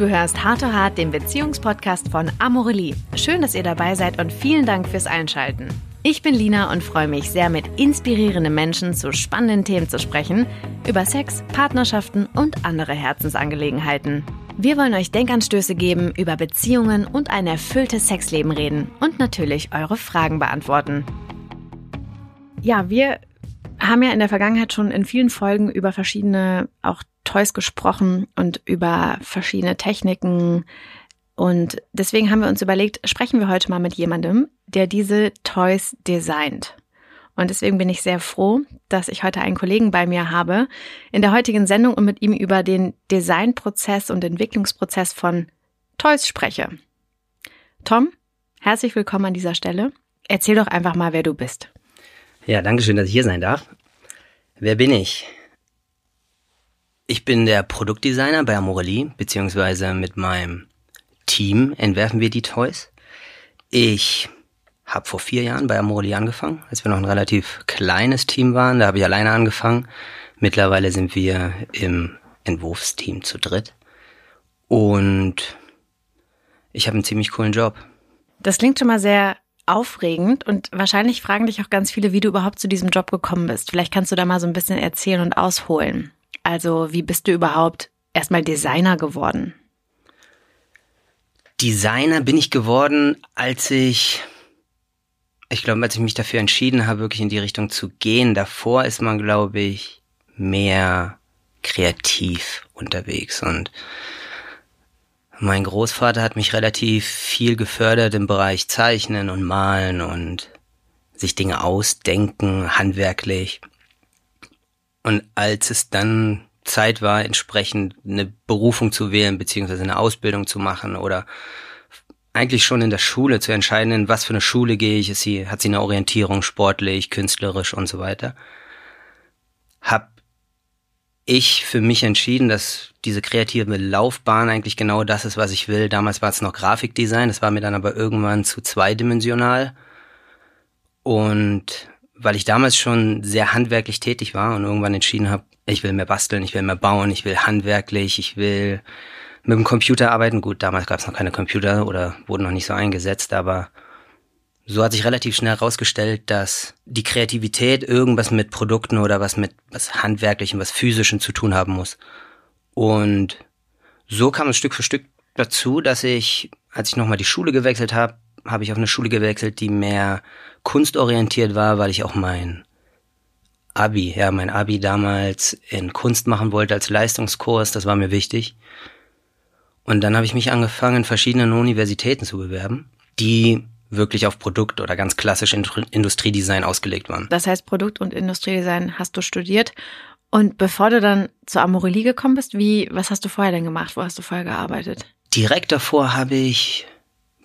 Du hörst Hart to Hart, den Beziehungspodcast von Amorelie. Schön, dass ihr dabei seid und vielen Dank fürs Einschalten. Ich bin Lina und freue mich sehr, mit inspirierenden Menschen zu spannenden Themen zu sprechen, über Sex, Partnerschaften und andere Herzensangelegenheiten. Wir wollen euch Denkanstöße geben, über Beziehungen und ein erfülltes Sexleben reden und natürlich eure Fragen beantworten. Ja, wir haben ja in der Vergangenheit schon in vielen Folgen über verschiedene auch Toys gesprochen und über verschiedene Techniken. Und deswegen haben wir uns überlegt, sprechen wir heute mal mit jemandem, der diese Toys designt. Und deswegen bin ich sehr froh, dass ich heute einen Kollegen bei mir habe in der heutigen Sendung und mit ihm über den Designprozess und Entwicklungsprozess von Toys spreche. Tom, herzlich willkommen an dieser Stelle. Erzähl doch einfach mal, wer du bist. Ja, danke schön, dass ich hier sein darf. Wer bin ich? Ich bin der Produktdesigner bei Amorelie, beziehungsweise mit meinem Team entwerfen wir die Toys. Ich habe vor vier Jahren bei Amorelie angefangen, als wir noch ein relativ kleines Team waren. Da habe ich alleine angefangen. Mittlerweile sind wir im Entwurfsteam zu dritt. Und ich habe einen ziemlich coolen Job. Das klingt schon mal sehr aufregend und wahrscheinlich fragen dich auch ganz viele, wie du überhaupt zu diesem Job gekommen bist. Vielleicht kannst du da mal so ein bisschen erzählen und ausholen. Also wie bist du überhaupt erstmal Designer geworden? Designer bin ich geworden, als ich, ich glaube, als ich mich dafür entschieden habe, wirklich in die Richtung zu gehen. Davor ist man, glaube ich, mehr kreativ unterwegs und mein Großvater hat mich relativ viel gefördert im Bereich Zeichnen und Malen und sich Dinge ausdenken, handwerklich. Und als es dann Zeit war, entsprechend eine Berufung zu wählen, beziehungsweise eine Ausbildung zu machen oder eigentlich schon in der Schule zu entscheiden, in was für eine Schule gehe ich, ist sie, hat sie eine Orientierung sportlich, künstlerisch und so weiter, hab ich für mich entschieden, dass diese kreative Laufbahn eigentlich genau das ist, was ich will. Damals war es noch Grafikdesign, das war mir dann aber irgendwann zu zweidimensional. Und weil ich damals schon sehr handwerklich tätig war und irgendwann entschieden habe, ich will mehr basteln, ich will mehr bauen, ich will handwerklich, ich will mit dem Computer arbeiten. Gut, damals gab es noch keine Computer oder wurden noch nicht so eingesetzt, aber so hat sich relativ schnell herausgestellt, dass die Kreativität irgendwas mit Produkten oder was mit was Handwerklichem, was Physischem zu tun haben muss. Und so kam es Stück für Stück dazu, dass ich, als ich nochmal die Schule gewechselt habe, habe ich auf eine Schule gewechselt, die mehr kunstorientiert war, weil ich auch mein Abi, ja, mein Abi damals in Kunst machen wollte als Leistungskurs, das war mir wichtig. Und dann habe ich mich angefangen, in verschiedenen Universitäten zu bewerben, die wirklich auf Produkt- oder ganz klassisch Industriedesign ausgelegt waren. Das heißt, Produkt- und Industriedesign hast du studiert. Und bevor du dann zur Amorelie gekommen bist, wie, was hast du vorher denn gemacht? Wo hast du vorher gearbeitet? Direkt davor habe ich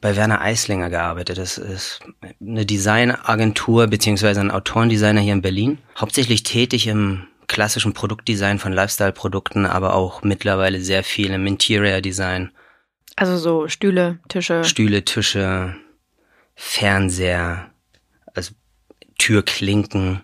bei Werner Eislinger gearbeitet. Das ist eine Designagentur beziehungsweise ein Autorendesigner hier in Berlin. Hauptsächlich tätig im klassischen Produktdesign von Lifestyle-Produkten, aber auch mittlerweile sehr viel im Interior-Design. Also so Stühle, Tische. Stühle, Tische, Fernseher, also Türklinken.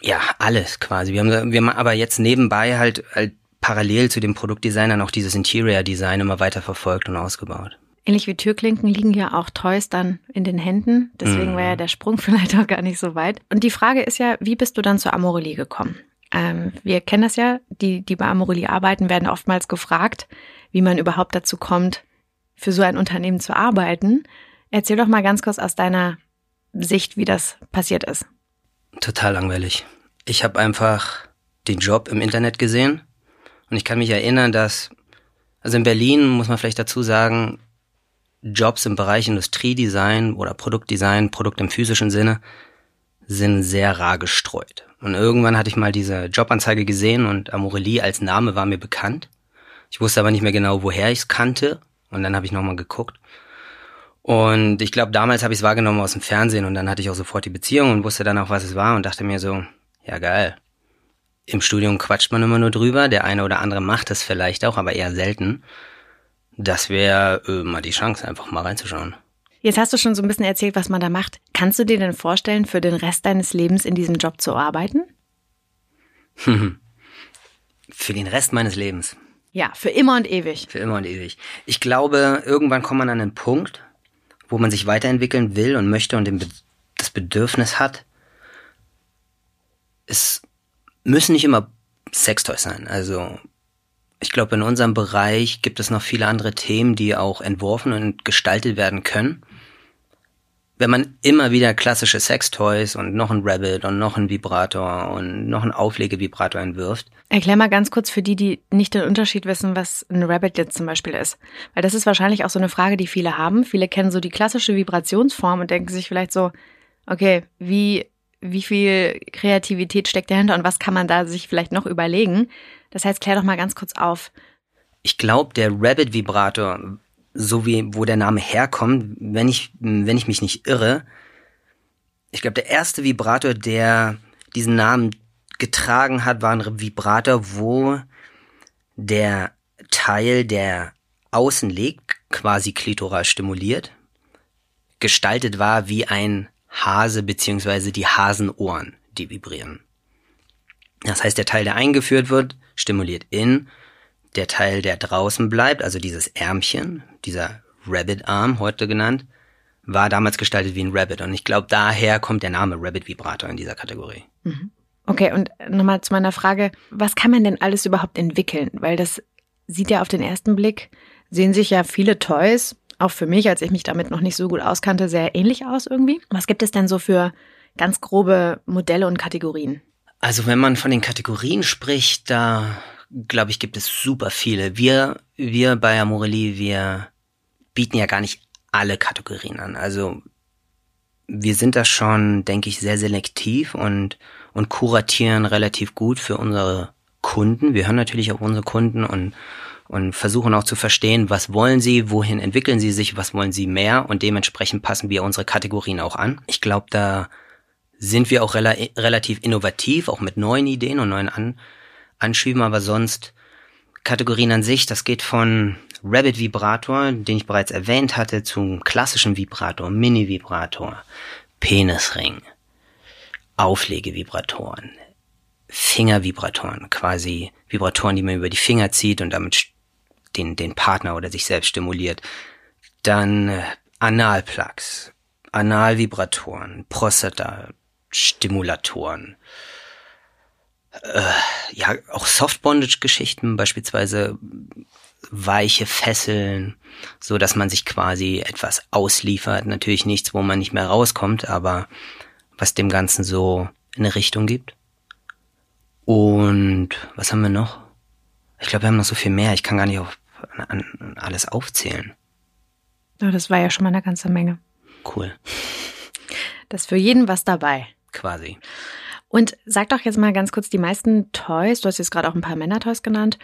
Ja, alles quasi. Wir haben, wir haben aber jetzt nebenbei halt, halt parallel zu dem Produktdesign auch dieses Interior-Design immer weiter verfolgt und ausgebaut. Ähnlich wie Türklinken liegen ja auch Toys dann in den Händen. Deswegen mhm. war ja der Sprung vielleicht auch gar nicht so weit. Und die Frage ist ja, wie bist du dann zur Amorelie gekommen? Ähm, wir kennen das ja, die, die bei Amorelie arbeiten, werden oftmals gefragt, wie man überhaupt dazu kommt, für so ein Unternehmen zu arbeiten. Erzähl doch mal ganz kurz aus deiner Sicht, wie das passiert ist. Total langweilig. Ich habe einfach den Job im Internet gesehen und ich kann mich erinnern, dass, also in Berlin muss man vielleicht dazu sagen, Jobs im Bereich Industriedesign oder Produktdesign, Produkt im physischen Sinne, sind sehr rar gestreut. Und irgendwann hatte ich mal diese Jobanzeige gesehen und Amorelie als Name war mir bekannt. Ich wusste aber nicht mehr genau, woher ich es kannte. Und dann habe ich nochmal geguckt. Und ich glaube, damals habe ich es wahrgenommen aus dem Fernsehen und dann hatte ich auch sofort die Beziehung und wusste dann auch, was es war und dachte mir so, ja geil, im Studium quatscht man immer nur drüber, der eine oder andere macht es vielleicht auch, aber eher selten. Das wäre äh, mal die Chance, einfach mal reinzuschauen. Jetzt hast du schon so ein bisschen erzählt, was man da macht. Kannst du dir denn vorstellen, für den Rest deines Lebens in diesem Job zu arbeiten? für den Rest meines Lebens. Ja, für immer und ewig. Für immer und ewig. Ich glaube, irgendwann kommt man an einen Punkt, wo man sich weiterentwickeln will und möchte und das Bedürfnis hat. Es müssen nicht immer Sextoys sein. Also ich glaube, in unserem Bereich gibt es noch viele andere Themen, die auch entworfen und gestaltet werden können. Wenn man immer wieder klassische Sextoys und noch ein Rabbit und noch ein Vibrator und noch ein Auflegevibrator entwirft. Erklär mal ganz kurz für die, die nicht den Unterschied wissen, was ein Rabbit jetzt zum Beispiel ist. Weil das ist wahrscheinlich auch so eine Frage, die viele haben. Viele kennen so die klassische Vibrationsform und denken sich vielleicht so, okay, wie, wie viel Kreativität steckt dahinter und was kann man da sich vielleicht noch überlegen? Das heißt, klär doch mal ganz kurz auf. Ich glaube, der Rabbit-Vibrator, so wie wo der Name herkommt, wenn ich, wenn ich mich nicht irre, ich glaube, der erste Vibrator, der diesen Namen getragen hat, war ein Vibrator, wo der Teil, der außen liegt, quasi klitoral stimuliert, gestaltet war wie ein Hase beziehungsweise die Hasenohren, die vibrieren. Das heißt, der Teil, der eingeführt wird, stimuliert in. Der Teil, der draußen bleibt, also dieses Ärmchen, dieser Rabbit-Arm heute genannt, war damals gestaltet wie ein Rabbit. Und ich glaube, daher kommt der Name Rabbit-Vibrator in dieser Kategorie. Mhm. Okay, und nochmal zu meiner Frage, was kann man denn alles überhaupt entwickeln? Weil das sieht ja auf den ersten Blick, sehen sich ja viele Toys, auch für mich, als ich mich damit noch nicht so gut auskannte, sehr ähnlich aus irgendwie. Was gibt es denn so für ganz grobe Modelle und Kategorien? Also wenn man von den Kategorien spricht, da glaube ich, gibt es super viele. Wir, wir bei Amorelli, wir bieten ja gar nicht alle Kategorien an. Also wir sind da schon, denke ich, sehr selektiv und, und kuratieren relativ gut für unsere Kunden. Wir hören natürlich auf unsere Kunden und, und versuchen auch zu verstehen, was wollen sie, wohin entwickeln sie sich, was wollen sie mehr und dementsprechend passen wir unsere Kategorien auch an. Ich glaube, da sind wir auch rela relativ innovativ, auch mit neuen Ideen und neuen an Anschieben, aber sonst Kategorien an sich, das geht von Rabbit Vibrator, den ich bereits erwähnt hatte, zum klassischen Vibrator, Mini Vibrator, Penisring, Auflegevibratoren, Fingervibratoren, quasi Vibratoren, die man über die Finger zieht und damit den, den Partner oder sich selbst stimuliert. Dann äh, Analplugs, Analvibratoren, Prostata, Stimulatoren. Äh, ja, auch Soft-Bondage-Geschichten, beispielsweise weiche Fesseln, so dass man sich quasi etwas ausliefert. Natürlich nichts, wo man nicht mehr rauskommt, aber was dem Ganzen so eine Richtung gibt. Und was haben wir noch? Ich glaube, wir haben noch so viel mehr. Ich kann gar nicht auf, an, an alles aufzählen. Ja, das war ja schon mal eine ganze Menge. Cool. Das ist für jeden was dabei quasi. Und sag doch jetzt mal ganz kurz, die meisten Toys, du hast jetzt gerade auch ein paar Männer-Toys genannt,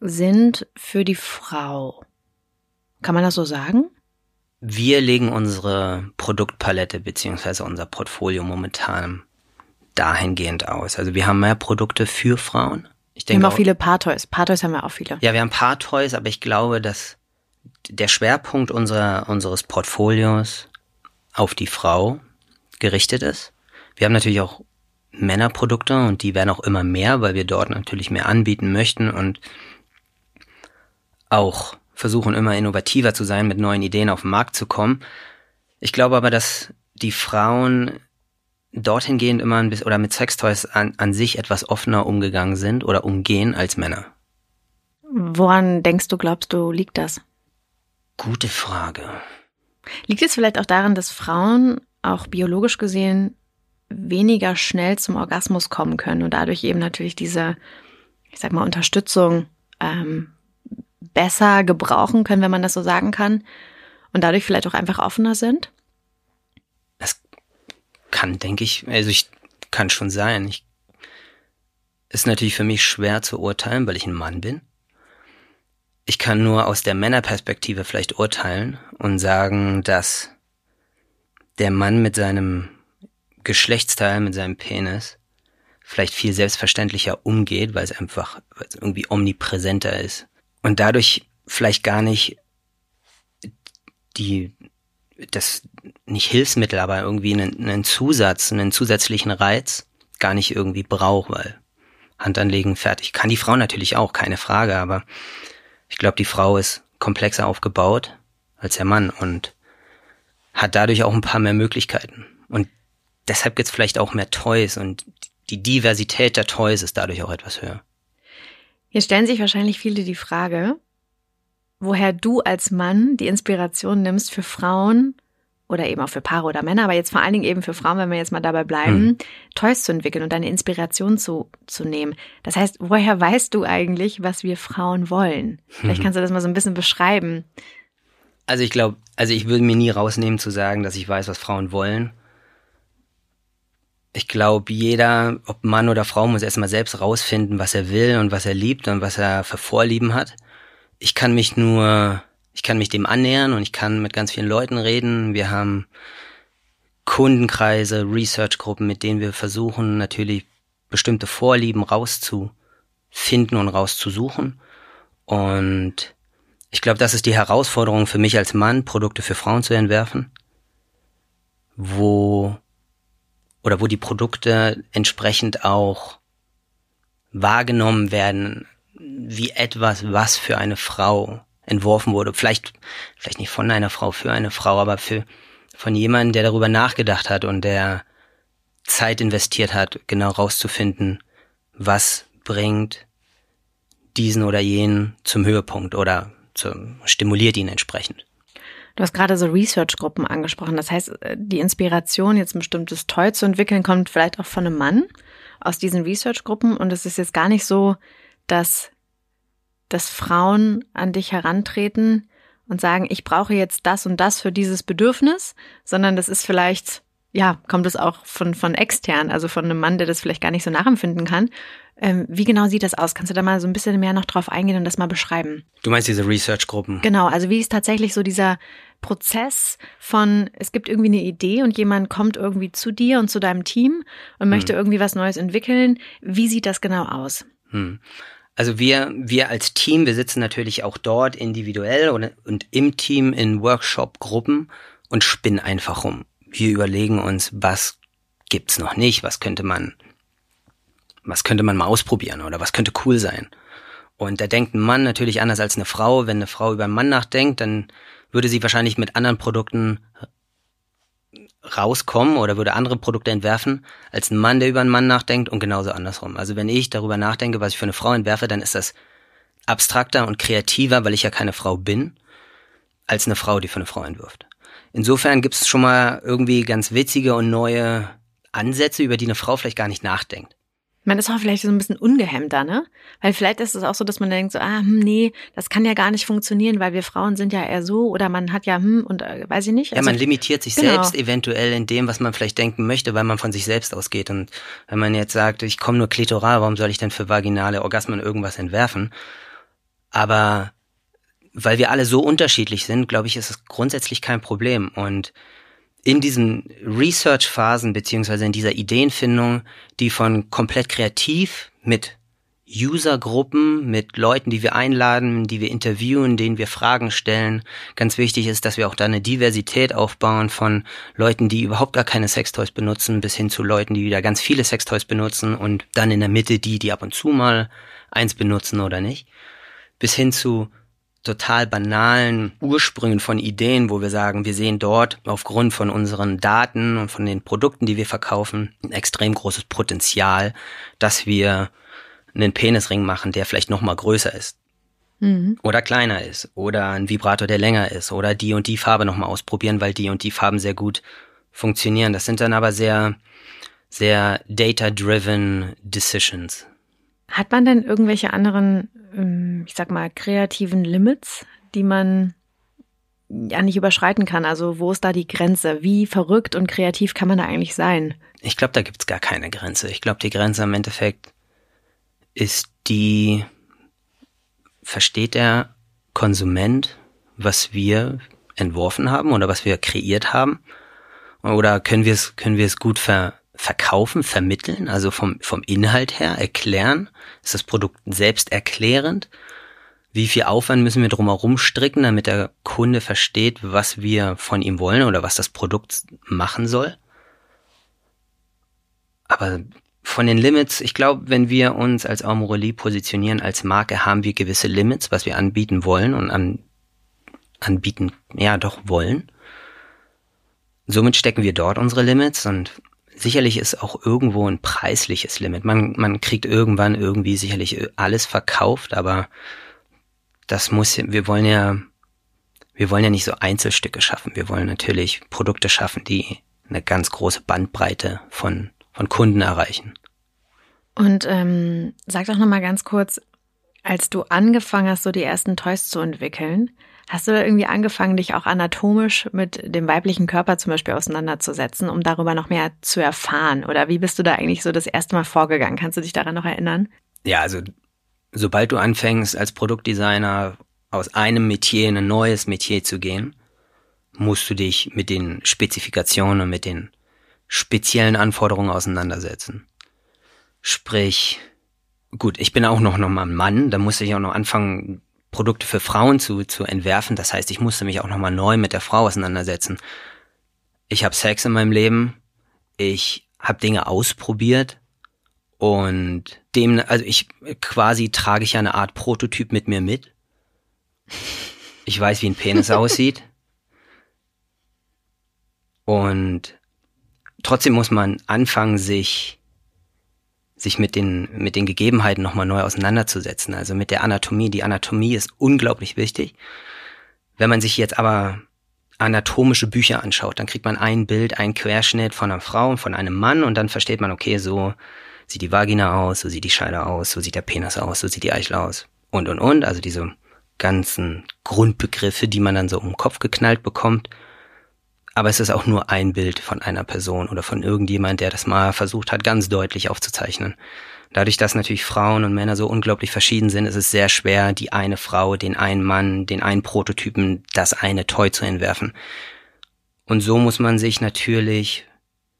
sind für die Frau. Kann man das so sagen? Wir legen unsere Produktpalette beziehungsweise unser Portfolio momentan dahingehend aus. Also wir haben mehr Produkte für Frauen. Ich denke wir haben auch, viele Paar-Toys. Paar-Toys haben wir auch viele. Ja, wir haben Paar-Toys, aber ich glaube, dass der Schwerpunkt unserer, unseres Portfolios auf die Frau gerichtet ist. Wir haben natürlich auch Männerprodukte und die werden auch immer mehr, weil wir dort natürlich mehr anbieten möchten und auch versuchen immer innovativer zu sein, mit neuen Ideen auf den Markt zu kommen. Ich glaube aber, dass die Frauen dorthin gehend immer ein bisschen oder mit Sextoys an, an sich etwas offener umgegangen sind oder umgehen als Männer. Woran denkst du, glaubst du, liegt das? Gute Frage. Liegt es vielleicht auch daran, dass Frauen auch biologisch gesehen weniger schnell zum Orgasmus kommen können und dadurch eben natürlich diese, ich sag mal, Unterstützung ähm, besser gebrauchen können, wenn man das so sagen kann, und dadurch vielleicht auch einfach offener sind? Kann, denke ich, also ich kann schon sein. Ich, ist natürlich für mich schwer zu urteilen, weil ich ein Mann bin. Ich kann nur aus der Männerperspektive vielleicht urteilen und sagen, dass der Mann mit seinem Geschlechtsteil mit seinem Penis vielleicht viel selbstverständlicher umgeht, weil es einfach weil irgendwie omnipräsenter ist. Und dadurch vielleicht gar nicht die, das, nicht Hilfsmittel, aber irgendwie einen, einen Zusatz, einen zusätzlichen Reiz gar nicht irgendwie braucht, weil Hand anlegen, fertig. Kann die Frau natürlich auch, keine Frage, aber ich glaube, die Frau ist komplexer aufgebaut als der Mann und hat dadurch auch ein paar mehr Möglichkeiten. Und deshalb gibt's vielleicht auch mehr Toys und die Diversität der Toys ist dadurch auch etwas höher. Jetzt stellen sich wahrscheinlich viele die Frage, woher du als Mann die Inspiration nimmst für Frauen oder eben auch für Paare oder Männer, aber jetzt vor allen Dingen eben für Frauen, wenn wir jetzt mal dabei bleiben, hm. Toys zu entwickeln und deine Inspiration zu, zu nehmen. Das heißt, woher weißt du eigentlich, was wir Frauen wollen? Vielleicht kannst du das mal so ein bisschen beschreiben. Also ich glaube, also ich würde mir nie rausnehmen zu sagen, dass ich weiß, was Frauen wollen. Ich glaube, jeder, ob Mann oder Frau, muss erstmal selbst rausfinden, was er will und was er liebt und was er für Vorlieben hat. Ich kann mich nur, ich kann mich dem annähern und ich kann mit ganz vielen Leuten reden. Wir haben Kundenkreise, Researchgruppen, mit denen wir versuchen, natürlich bestimmte Vorlieben rauszufinden und rauszusuchen. Und ich glaube, das ist die Herausforderung für mich als Mann, Produkte für Frauen zu entwerfen, wo oder wo die Produkte entsprechend auch wahrgenommen werden wie etwas, was für eine Frau entworfen wurde. Vielleicht, vielleicht nicht von einer Frau für eine Frau, aber für, von jemandem, der darüber nachgedacht hat und der Zeit investiert hat, genau rauszufinden, was bringt diesen oder jenen zum Höhepunkt oder zum, stimuliert ihn entsprechend. Du hast gerade so Research-Gruppen angesprochen. Das heißt, die Inspiration, jetzt ein bestimmtes Toy zu entwickeln, kommt vielleicht auch von einem Mann aus diesen Research-Gruppen. Und es ist jetzt gar nicht so, dass, dass Frauen an dich herantreten und sagen, ich brauche jetzt das und das für dieses Bedürfnis, sondern das ist vielleicht, ja, kommt es auch von, von extern, also von einem Mann, der das vielleicht gar nicht so nachempfinden kann. Ähm, wie genau sieht das aus? Kannst du da mal so ein bisschen mehr noch drauf eingehen und das mal beschreiben? Du meinst diese Research-Gruppen? Genau, also wie ist tatsächlich so dieser Prozess von, es gibt irgendwie eine Idee und jemand kommt irgendwie zu dir und zu deinem Team und möchte hm. irgendwie was Neues entwickeln. Wie sieht das genau aus? Hm. Also wir, wir als Team, wir sitzen natürlich auch dort individuell und, und im Team in Workshop-Gruppen und spinnen einfach rum. Wir überlegen uns, was gibt's noch nicht, was könnte man was könnte man mal ausprobieren oder was könnte cool sein. Und da denkt ein Mann natürlich anders als eine Frau. Wenn eine Frau über einen Mann nachdenkt, dann würde sie wahrscheinlich mit anderen Produkten rauskommen oder würde andere Produkte entwerfen, als ein Mann, der über einen Mann nachdenkt und genauso andersrum. Also wenn ich darüber nachdenke, was ich für eine Frau entwerfe, dann ist das abstrakter und kreativer, weil ich ja keine Frau bin, als eine Frau, die für eine Frau entwirft. Insofern gibt es schon mal irgendwie ganz witzige und neue Ansätze, über die eine Frau vielleicht gar nicht nachdenkt. Man ist auch vielleicht so ein bisschen ungehemmter, ne? Weil vielleicht ist es auch so, dass man denkt so, ah, hm, nee, das kann ja gar nicht funktionieren, weil wir Frauen sind ja eher so oder man hat ja, hm, und äh, weiß ich nicht. Also, ja, man limitiert sich genau. selbst eventuell in dem, was man vielleicht denken möchte, weil man von sich selbst ausgeht. Und wenn man jetzt sagt, ich komme nur klitoral, warum soll ich denn für vaginale Orgasmen irgendwas entwerfen? Aber weil wir alle so unterschiedlich sind, glaube ich, ist es grundsätzlich kein Problem. Und in diesen Research-Phasen beziehungsweise in dieser Ideenfindung, die von komplett kreativ mit Usergruppen, mit Leuten, die wir einladen, die wir interviewen, denen wir Fragen stellen. Ganz wichtig ist, dass wir auch da eine Diversität aufbauen von Leuten, die überhaupt gar keine Sextoys benutzen, bis hin zu Leuten, die wieder ganz viele Sextoys benutzen und dann in der Mitte die, die ab und zu mal eins benutzen oder nicht. Bis hin zu total banalen Ursprüngen von Ideen, wo wir sagen, wir sehen dort aufgrund von unseren Daten und von den Produkten, die wir verkaufen, ein extrem großes Potenzial, dass wir einen Penisring machen, der vielleicht noch mal größer ist. Mhm. Oder kleiner ist. Oder ein Vibrator, der länger ist. Oder die und die Farbe noch mal ausprobieren, weil die und die Farben sehr gut funktionieren. Das sind dann aber sehr, sehr data-driven Decisions. Hat man denn irgendwelche anderen ähm, ich sag mal, kreativen Limits, die man ja nicht überschreiten kann. Also wo ist da die Grenze? Wie verrückt und kreativ kann man da eigentlich sein? Ich glaube, da gibt's gar keine Grenze. Ich glaube, die Grenze im Endeffekt ist die, versteht der Konsument, was wir entworfen haben oder was wir kreiert haben? Oder können wir es, können wir es gut ver, verkaufen, vermitteln, also vom, vom Inhalt her erklären? Ist das Produkt selbst erklärend? Wie viel Aufwand müssen wir drumherum stricken, damit der Kunde versteht, was wir von ihm wollen oder was das Produkt machen soll? Aber von den Limits, ich glaube, wenn wir uns als Aurelie positionieren als Marke, haben wir gewisse Limits, was wir anbieten wollen und an, anbieten, ja doch wollen. Somit stecken wir dort unsere Limits und sicherlich ist auch irgendwo ein preisliches Limit. Man, man kriegt irgendwann irgendwie sicherlich alles verkauft, aber das muss, wir wollen ja, wir wollen ja nicht so Einzelstücke schaffen. Wir wollen natürlich Produkte schaffen, die eine ganz große Bandbreite von, von Kunden erreichen. Und ähm, sag doch nochmal ganz kurz, als du angefangen hast, so die ersten Toys zu entwickeln, hast du da irgendwie angefangen, dich auch anatomisch mit dem weiblichen Körper zum Beispiel auseinanderzusetzen, um darüber noch mehr zu erfahren? Oder wie bist du da eigentlich so das erste Mal vorgegangen? Kannst du dich daran noch erinnern? Ja, also sobald du anfängst, als Produktdesigner aus einem Metier in ein neues Metier zu gehen, musst du dich mit den Spezifikationen mit den speziellen Anforderungen auseinandersetzen. Sprich, gut, ich bin auch noch, noch mal ein Mann, da musste ich auch noch anfangen, Produkte für Frauen zu, zu entwerfen. Das heißt, ich musste mich auch noch mal neu mit der Frau auseinandersetzen. Ich habe Sex in meinem Leben, ich habe Dinge ausprobiert und dem, also ich quasi trage ich ja eine Art Prototyp mit mir mit. Ich weiß, wie ein Penis aussieht. Und trotzdem muss man anfangen, sich sich mit den, mit den Gegebenheiten nochmal neu auseinanderzusetzen, also mit der Anatomie. Die Anatomie ist unglaublich wichtig. Wenn man sich jetzt aber anatomische Bücher anschaut, dann kriegt man ein Bild, ein Querschnitt von einer Frau und von einem Mann und dann versteht man, okay, so sieht die Vagina aus, so sieht die Scheide aus, so sieht der Penis aus, so sieht die Eichel aus und und und. Also diese ganzen Grundbegriffe, die man dann so um den Kopf geknallt bekommt. Aber es ist auch nur ein Bild von einer Person oder von irgendjemand, der das mal versucht hat, ganz deutlich aufzuzeichnen. Dadurch, dass natürlich Frauen und Männer so unglaublich verschieden sind, ist es sehr schwer, die eine Frau, den einen Mann, den einen Prototypen, das eine Toy zu entwerfen. Und so muss man sich natürlich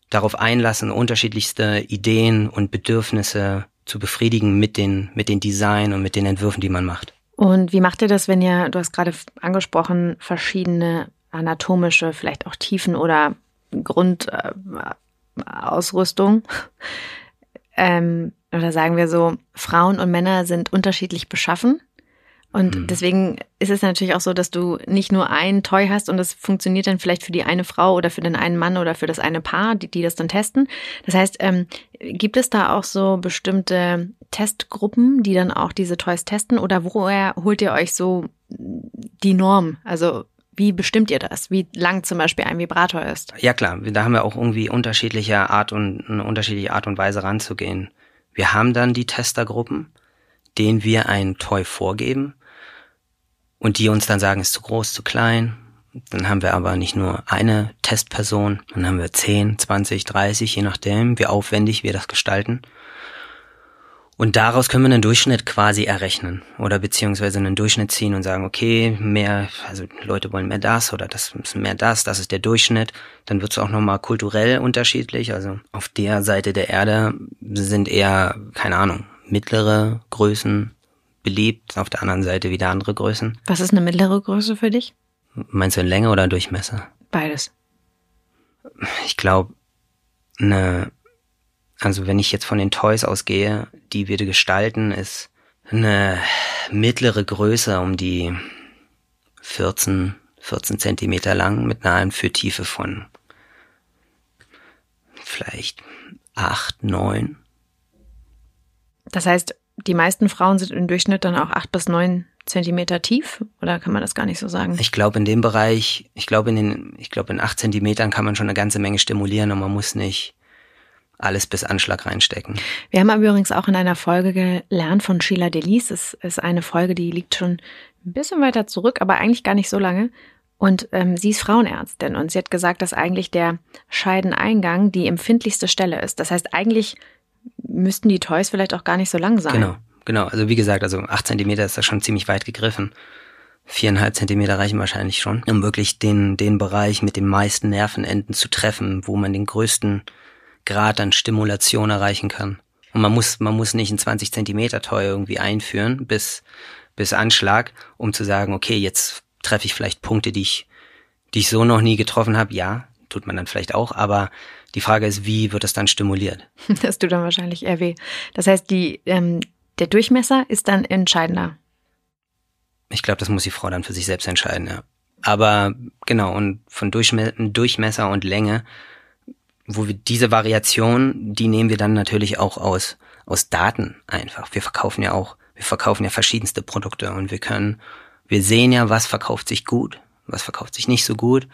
darauf einlassen, unterschiedlichste Ideen und Bedürfnisse zu befriedigen mit den, mit den Design und mit den Entwürfen, die man macht. Und wie macht ihr das, wenn ihr, du hast gerade angesprochen, verschiedene anatomische, vielleicht auch Tiefen oder Grundausrüstung. Äh, ähm, oder sagen wir so, Frauen und Männer sind unterschiedlich beschaffen. Und mhm. deswegen ist es natürlich auch so, dass du nicht nur ein Toy hast und das funktioniert dann vielleicht für die eine Frau oder für den einen Mann oder für das eine Paar, die, die das dann testen. Das heißt, ähm, gibt es da auch so bestimmte Testgruppen, die dann auch diese Toys testen oder woher holt ihr euch so die Norm? Also wie bestimmt ihr das? Wie lang zum Beispiel ein Vibrator ist? Ja klar, da haben wir auch irgendwie unterschiedliche Art und eine unterschiedliche Art und Weise ranzugehen. Wir haben dann die Testergruppen, denen wir ein Toy vorgeben und die uns dann sagen, ist zu groß, zu klein. Dann haben wir aber nicht nur eine Testperson, dann haben wir 10, 20, 30, je nachdem, wie aufwendig wir das gestalten. Und daraus können wir einen Durchschnitt quasi errechnen oder beziehungsweise einen Durchschnitt ziehen und sagen, okay, mehr, also Leute wollen mehr das oder das müssen mehr das, das ist der Durchschnitt. Dann wird es auch nochmal kulturell unterschiedlich. Also auf der Seite der Erde sind eher, keine Ahnung, mittlere Größen beliebt, auf der anderen Seite wieder andere Größen. Was ist eine mittlere Größe für dich? Meinst du in Länge oder Durchmesser? Beides. Ich glaube, eine also wenn ich jetzt von den Toys ausgehe, die wir gestalten, ist eine mittlere Größe um die 14, 14 Zentimeter lang mit einer Anführtiefe von vielleicht 8, 9. Das heißt, die meisten Frauen sind im Durchschnitt dann auch 8 bis 9 Zentimeter tief oder kann man das gar nicht so sagen? Ich glaube in dem Bereich, ich glaube in den, ich glaube in 8 Zentimetern kann man schon eine ganze Menge stimulieren und man muss nicht alles bis Anschlag reinstecken. Wir haben aber übrigens auch in einer Folge gelernt von Sheila Delis. Es ist eine Folge, die liegt schon ein bisschen weiter zurück, aber eigentlich gar nicht so lange. Und ähm, sie ist Frauenärztin und sie hat gesagt, dass eigentlich der Scheideneingang die empfindlichste Stelle ist. Das heißt, eigentlich müssten die Toys vielleicht auch gar nicht so lang sein. Genau, genau. Also wie gesagt, also acht Zentimeter ist das schon ziemlich weit gegriffen. Viereinhalb Zentimeter reichen wahrscheinlich schon, um wirklich den, den Bereich mit den meisten Nervenenden zu treffen, wo man den größten Grad an Stimulation erreichen kann. Und man muss, man muss nicht ein 20 Zentimeter Toy irgendwie einführen bis, bis Anschlag, um zu sagen, okay, jetzt treffe ich vielleicht Punkte, die ich, die ich so noch nie getroffen habe. Ja, tut man dann vielleicht auch, aber die Frage ist, wie wird es dann stimuliert? Das tut dann wahrscheinlich eher weh. Das heißt, die, ähm, der Durchmesser ist dann entscheidender. Ich glaube, das muss die Frau dann für sich selbst entscheiden, ja. Aber genau, und von Durchmesser und Länge, wo wir diese Variation, die nehmen wir dann natürlich auch aus, aus Daten einfach. Wir verkaufen ja auch, wir verkaufen ja verschiedenste Produkte und wir können, wir sehen ja, was verkauft sich gut, was verkauft sich nicht so gut.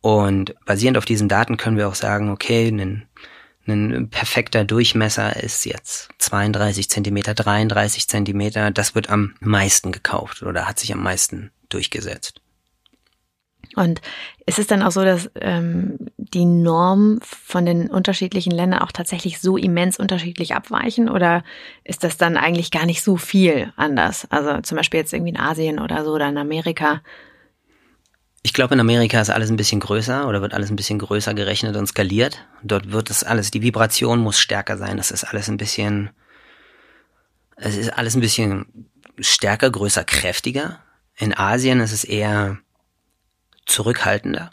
Und basierend auf diesen Daten können wir auch sagen, okay, ein, ein perfekter Durchmesser ist jetzt 32 Zentimeter, 33 Zentimeter. Das wird am meisten gekauft oder hat sich am meisten durchgesetzt. Und ist es dann auch so, dass ähm, die Normen von den unterschiedlichen Ländern auch tatsächlich so immens unterschiedlich abweichen? Oder ist das dann eigentlich gar nicht so viel anders? Also zum Beispiel jetzt irgendwie in Asien oder so oder in Amerika? Ich glaube, in Amerika ist alles ein bisschen größer oder wird alles ein bisschen größer gerechnet und skaliert. Dort wird es alles, die Vibration muss stärker sein. Das ist alles ein bisschen, es ist alles ein bisschen stärker, größer, kräftiger. In Asien ist es eher zurückhaltender.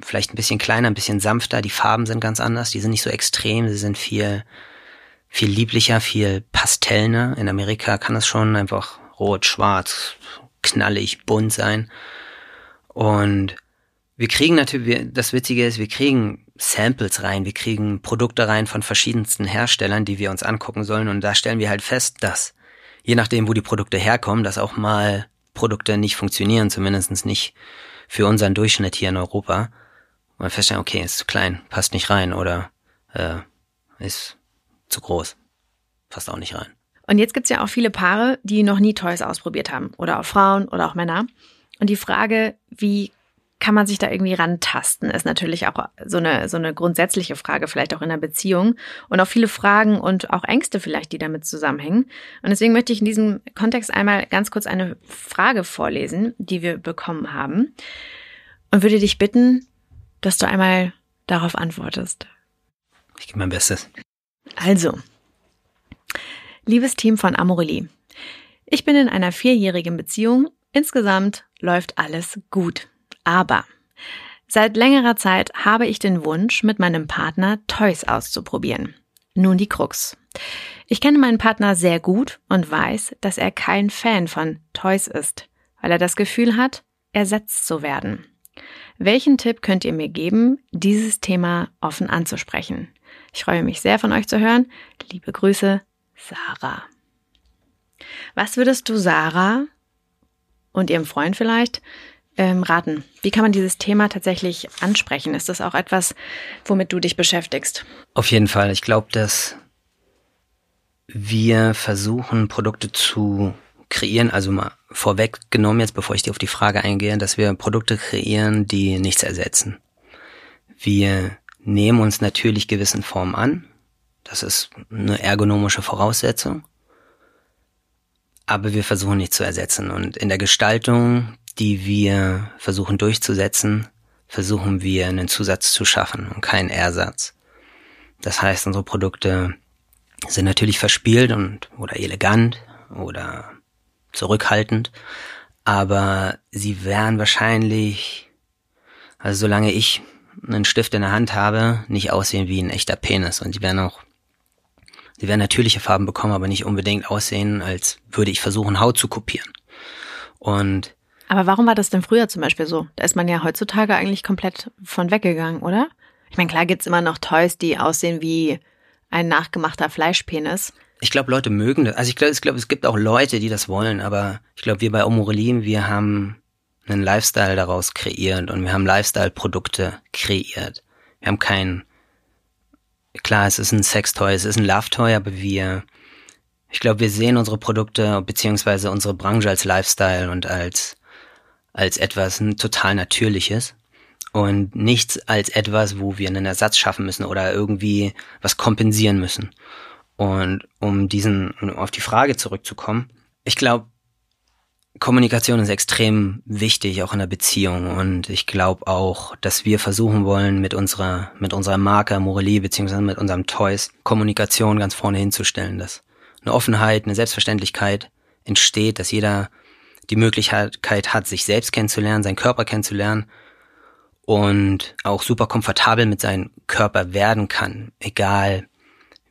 Vielleicht ein bisschen kleiner, ein bisschen sanfter. Die Farben sind ganz anders. Die sind nicht so extrem. Sie sind viel, viel lieblicher, viel pastellner. In Amerika kann es schon einfach rot, schwarz, knallig, bunt sein. Und wir kriegen natürlich, das Witzige ist, wir kriegen Samples rein, wir kriegen Produkte rein von verschiedensten Herstellern, die wir uns angucken sollen. Und da stellen wir halt fest, dass je nachdem, wo die Produkte herkommen, dass auch mal Produkte nicht funktionieren, zumindest nicht für unseren Durchschnitt hier in Europa. Und wir feststellen, okay, ist zu klein, passt nicht rein oder äh, ist zu groß, passt auch nicht rein. Und jetzt gibt's ja auch viele Paare, die noch nie Toys ausprobiert haben. Oder auch Frauen oder auch Männer. Und die Frage, wie kann man sich da irgendwie rantasten, ist natürlich auch so eine, so eine grundsätzliche Frage, vielleicht auch in der Beziehung und auch viele Fragen und auch Ängste vielleicht, die damit zusammenhängen. Und deswegen möchte ich in diesem Kontext einmal ganz kurz eine Frage vorlesen, die wir bekommen haben und würde dich bitten, dass du einmal darauf antwortest. Ich gebe mein Bestes. Also, liebes Team von Amorelie, ich bin in einer vierjährigen Beziehung Insgesamt läuft alles gut. Aber seit längerer Zeit habe ich den Wunsch, mit meinem Partner Toys auszuprobieren. Nun die Krux. Ich kenne meinen Partner sehr gut und weiß, dass er kein Fan von Toys ist, weil er das Gefühl hat, ersetzt zu werden. Welchen Tipp könnt ihr mir geben, dieses Thema offen anzusprechen? Ich freue mich sehr von euch zu hören. Liebe Grüße, Sarah. Was würdest du Sarah und Ihrem Freund vielleicht ähm, raten? Wie kann man dieses Thema tatsächlich ansprechen? Ist das auch etwas, womit du dich beschäftigst? Auf jeden Fall. Ich glaube, dass wir versuchen, Produkte zu kreieren, also mal vorweggenommen jetzt, bevor ich dir auf die Frage eingehe, dass wir Produkte kreieren, die nichts ersetzen. Wir nehmen uns natürlich gewissen Formen an. Das ist eine ergonomische Voraussetzung aber wir versuchen nicht zu ersetzen. Und in der Gestaltung, die wir versuchen durchzusetzen, versuchen wir einen Zusatz zu schaffen und keinen Ersatz. Das heißt, unsere Produkte sind natürlich verspielt und oder elegant oder zurückhaltend, aber sie werden wahrscheinlich, also solange ich einen Stift in der Hand habe, nicht aussehen wie ein echter Penis und die werden auch Sie werden natürliche Farben bekommen, aber nicht unbedingt aussehen, als würde ich versuchen, Haut zu kopieren. Und aber warum war das denn früher zum Beispiel so? Da ist man ja heutzutage eigentlich komplett von weggegangen, oder? Ich meine, klar gibt's immer noch Toys, die aussehen wie ein nachgemachter Fleischpenis. Ich glaube, Leute mögen das. Also ich glaube, glaub, es gibt auch Leute, die das wollen, aber ich glaube, wir bei Omorelim, wir haben einen Lifestyle daraus kreiert und wir haben Lifestyle-Produkte kreiert. Wir haben kein klar, es ist ein Sextoy, es ist ein Love-Toy, aber wir, ich glaube, wir sehen unsere Produkte beziehungsweise unsere Branche als Lifestyle und als, als etwas total Natürliches und nichts als etwas, wo wir einen Ersatz schaffen müssen oder irgendwie was kompensieren müssen. Und um diesen, um auf die Frage zurückzukommen, ich glaube, Kommunikation ist extrem wichtig, auch in der Beziehung. Und ich glaube auch, dass wir versuchen wollen, mit unserer, mit unserer Marke Morelie, beziehungsweise mit unserem Toys, Kommunikation ganz vorne hinzustellen, dass eine Offenheit, eine Selbstverständlichkeit entsteht, dass jeder die Möglichkeit hat, sich selbst kennenzulernen, seinen Körper kennenzulernen und auch super komfortabel mit seinem Körper werden kann, egal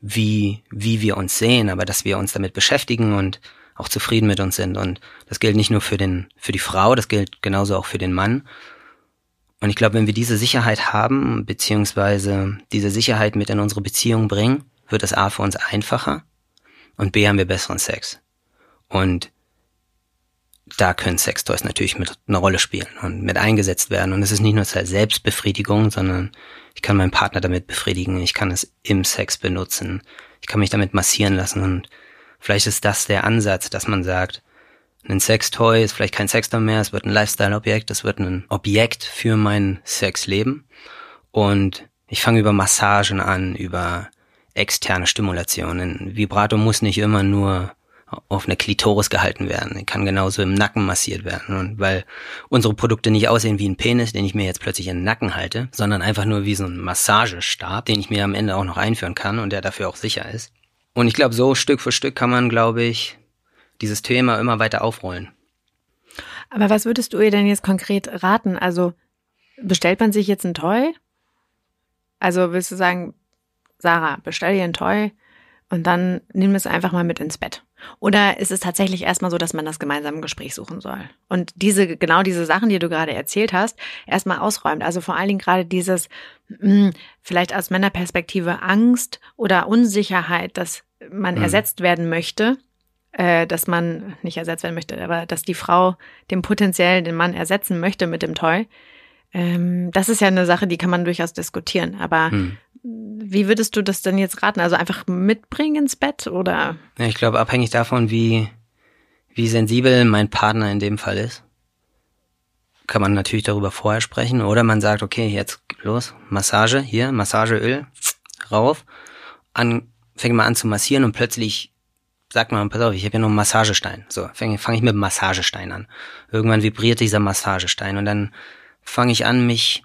wie, wie wir uns sehen, aber dass wir uns damit beschäftigen und auch zufrieden mit uns sind. Und das gilt nicht nur für den, für die Frau, das gilt genauso auch für den Mann. Und ich glaube, wenn wir diese Sicherheit haben, beziehungsweise diese Sicherheit mit in unsere Beziehung bringen, wird das A für uns einfacher und B haben wir besseren Sex. Und da können Sextoys natürlich mit eine Rolle spielen und mit eingesetzt werden. Und es ist nicht nur Selbstbefriedigung, sondern ich kann meinen Partner damit befriedigen, ich kann es im Sex benutzen, ich kann mich damit massieren lassen. Und vielleicht ist das der Ansatz, dass man sagt, ein Sextoy ist vielleicht kein Sextoy mehr, es wird ein Lifestyle-Objekt, es wird ein Objekt für mein Sexleben. Und ich fange über Massagen an, über externe Stimulation. Ein Vibrator muss nicht immer nur auf eine Klitoris gehalten werden. Die kann genauso im Nacken massiert werden. Und weil unsere Produkte nicht aussehen wie ein Penis, den ich mir jetzt plötzlich in den Nacken halte, sondern einfach nur wie so ein Massagestab, den ich mir am Ende auch noch einführen kann und der dafür auch sicher ist. Und ich glaube, so Stück für Stück kann man, glaube ich, dieses Thema immer weiter aufrollen. Aber was würdest du ihr denn jetzt konkret raten? Also bestellt man sich jetzt ein Toy? Also willst du sagen, Sarah, bestell dir ein Toy und dann nimm es einfach mal mit ins Bett. Oder ist es tatsächlich erstmal so, dass man das gemeinsame Gespräch suchen soll? Und diese, genau diese Sachen, die du gerade erzählt hast, erstmal ausräumt. Also vor allen Dingen gerade dieses, mh, hm, vielleicht aus Männerperspektive Angst oder Unsicherheit, dass man mhm. ersetzt werden möchte, äh, dass man nicht ersetzt werden möchte, aber dass die Frau den potenziell den Mann ersetzen möchte mit dem Toy. Ähm, das ist ja eine Sache, die kann man durchaus diskutieren. Aber mhm. Wie würdest du das denn jetzt raten? Also einfach mitbringen ins Bett oder? Ja, ich glaube, abhängig davon, wie, wie sensibel mein Partner in dem Fall ist, kann man natürlich darüber vorher sprechen. Oder man sagt, okay, jetzt los, Massage, hier, Massageöl, rauf, an, fängt mal an zu massieren und plötzlich sagt man, pass auf, ich habe ja nur einen Massagestein. So, fange fang ich mit dem Massagestein an. Irgendwann vibriert dieser Massagestein und dann fange ich an, mich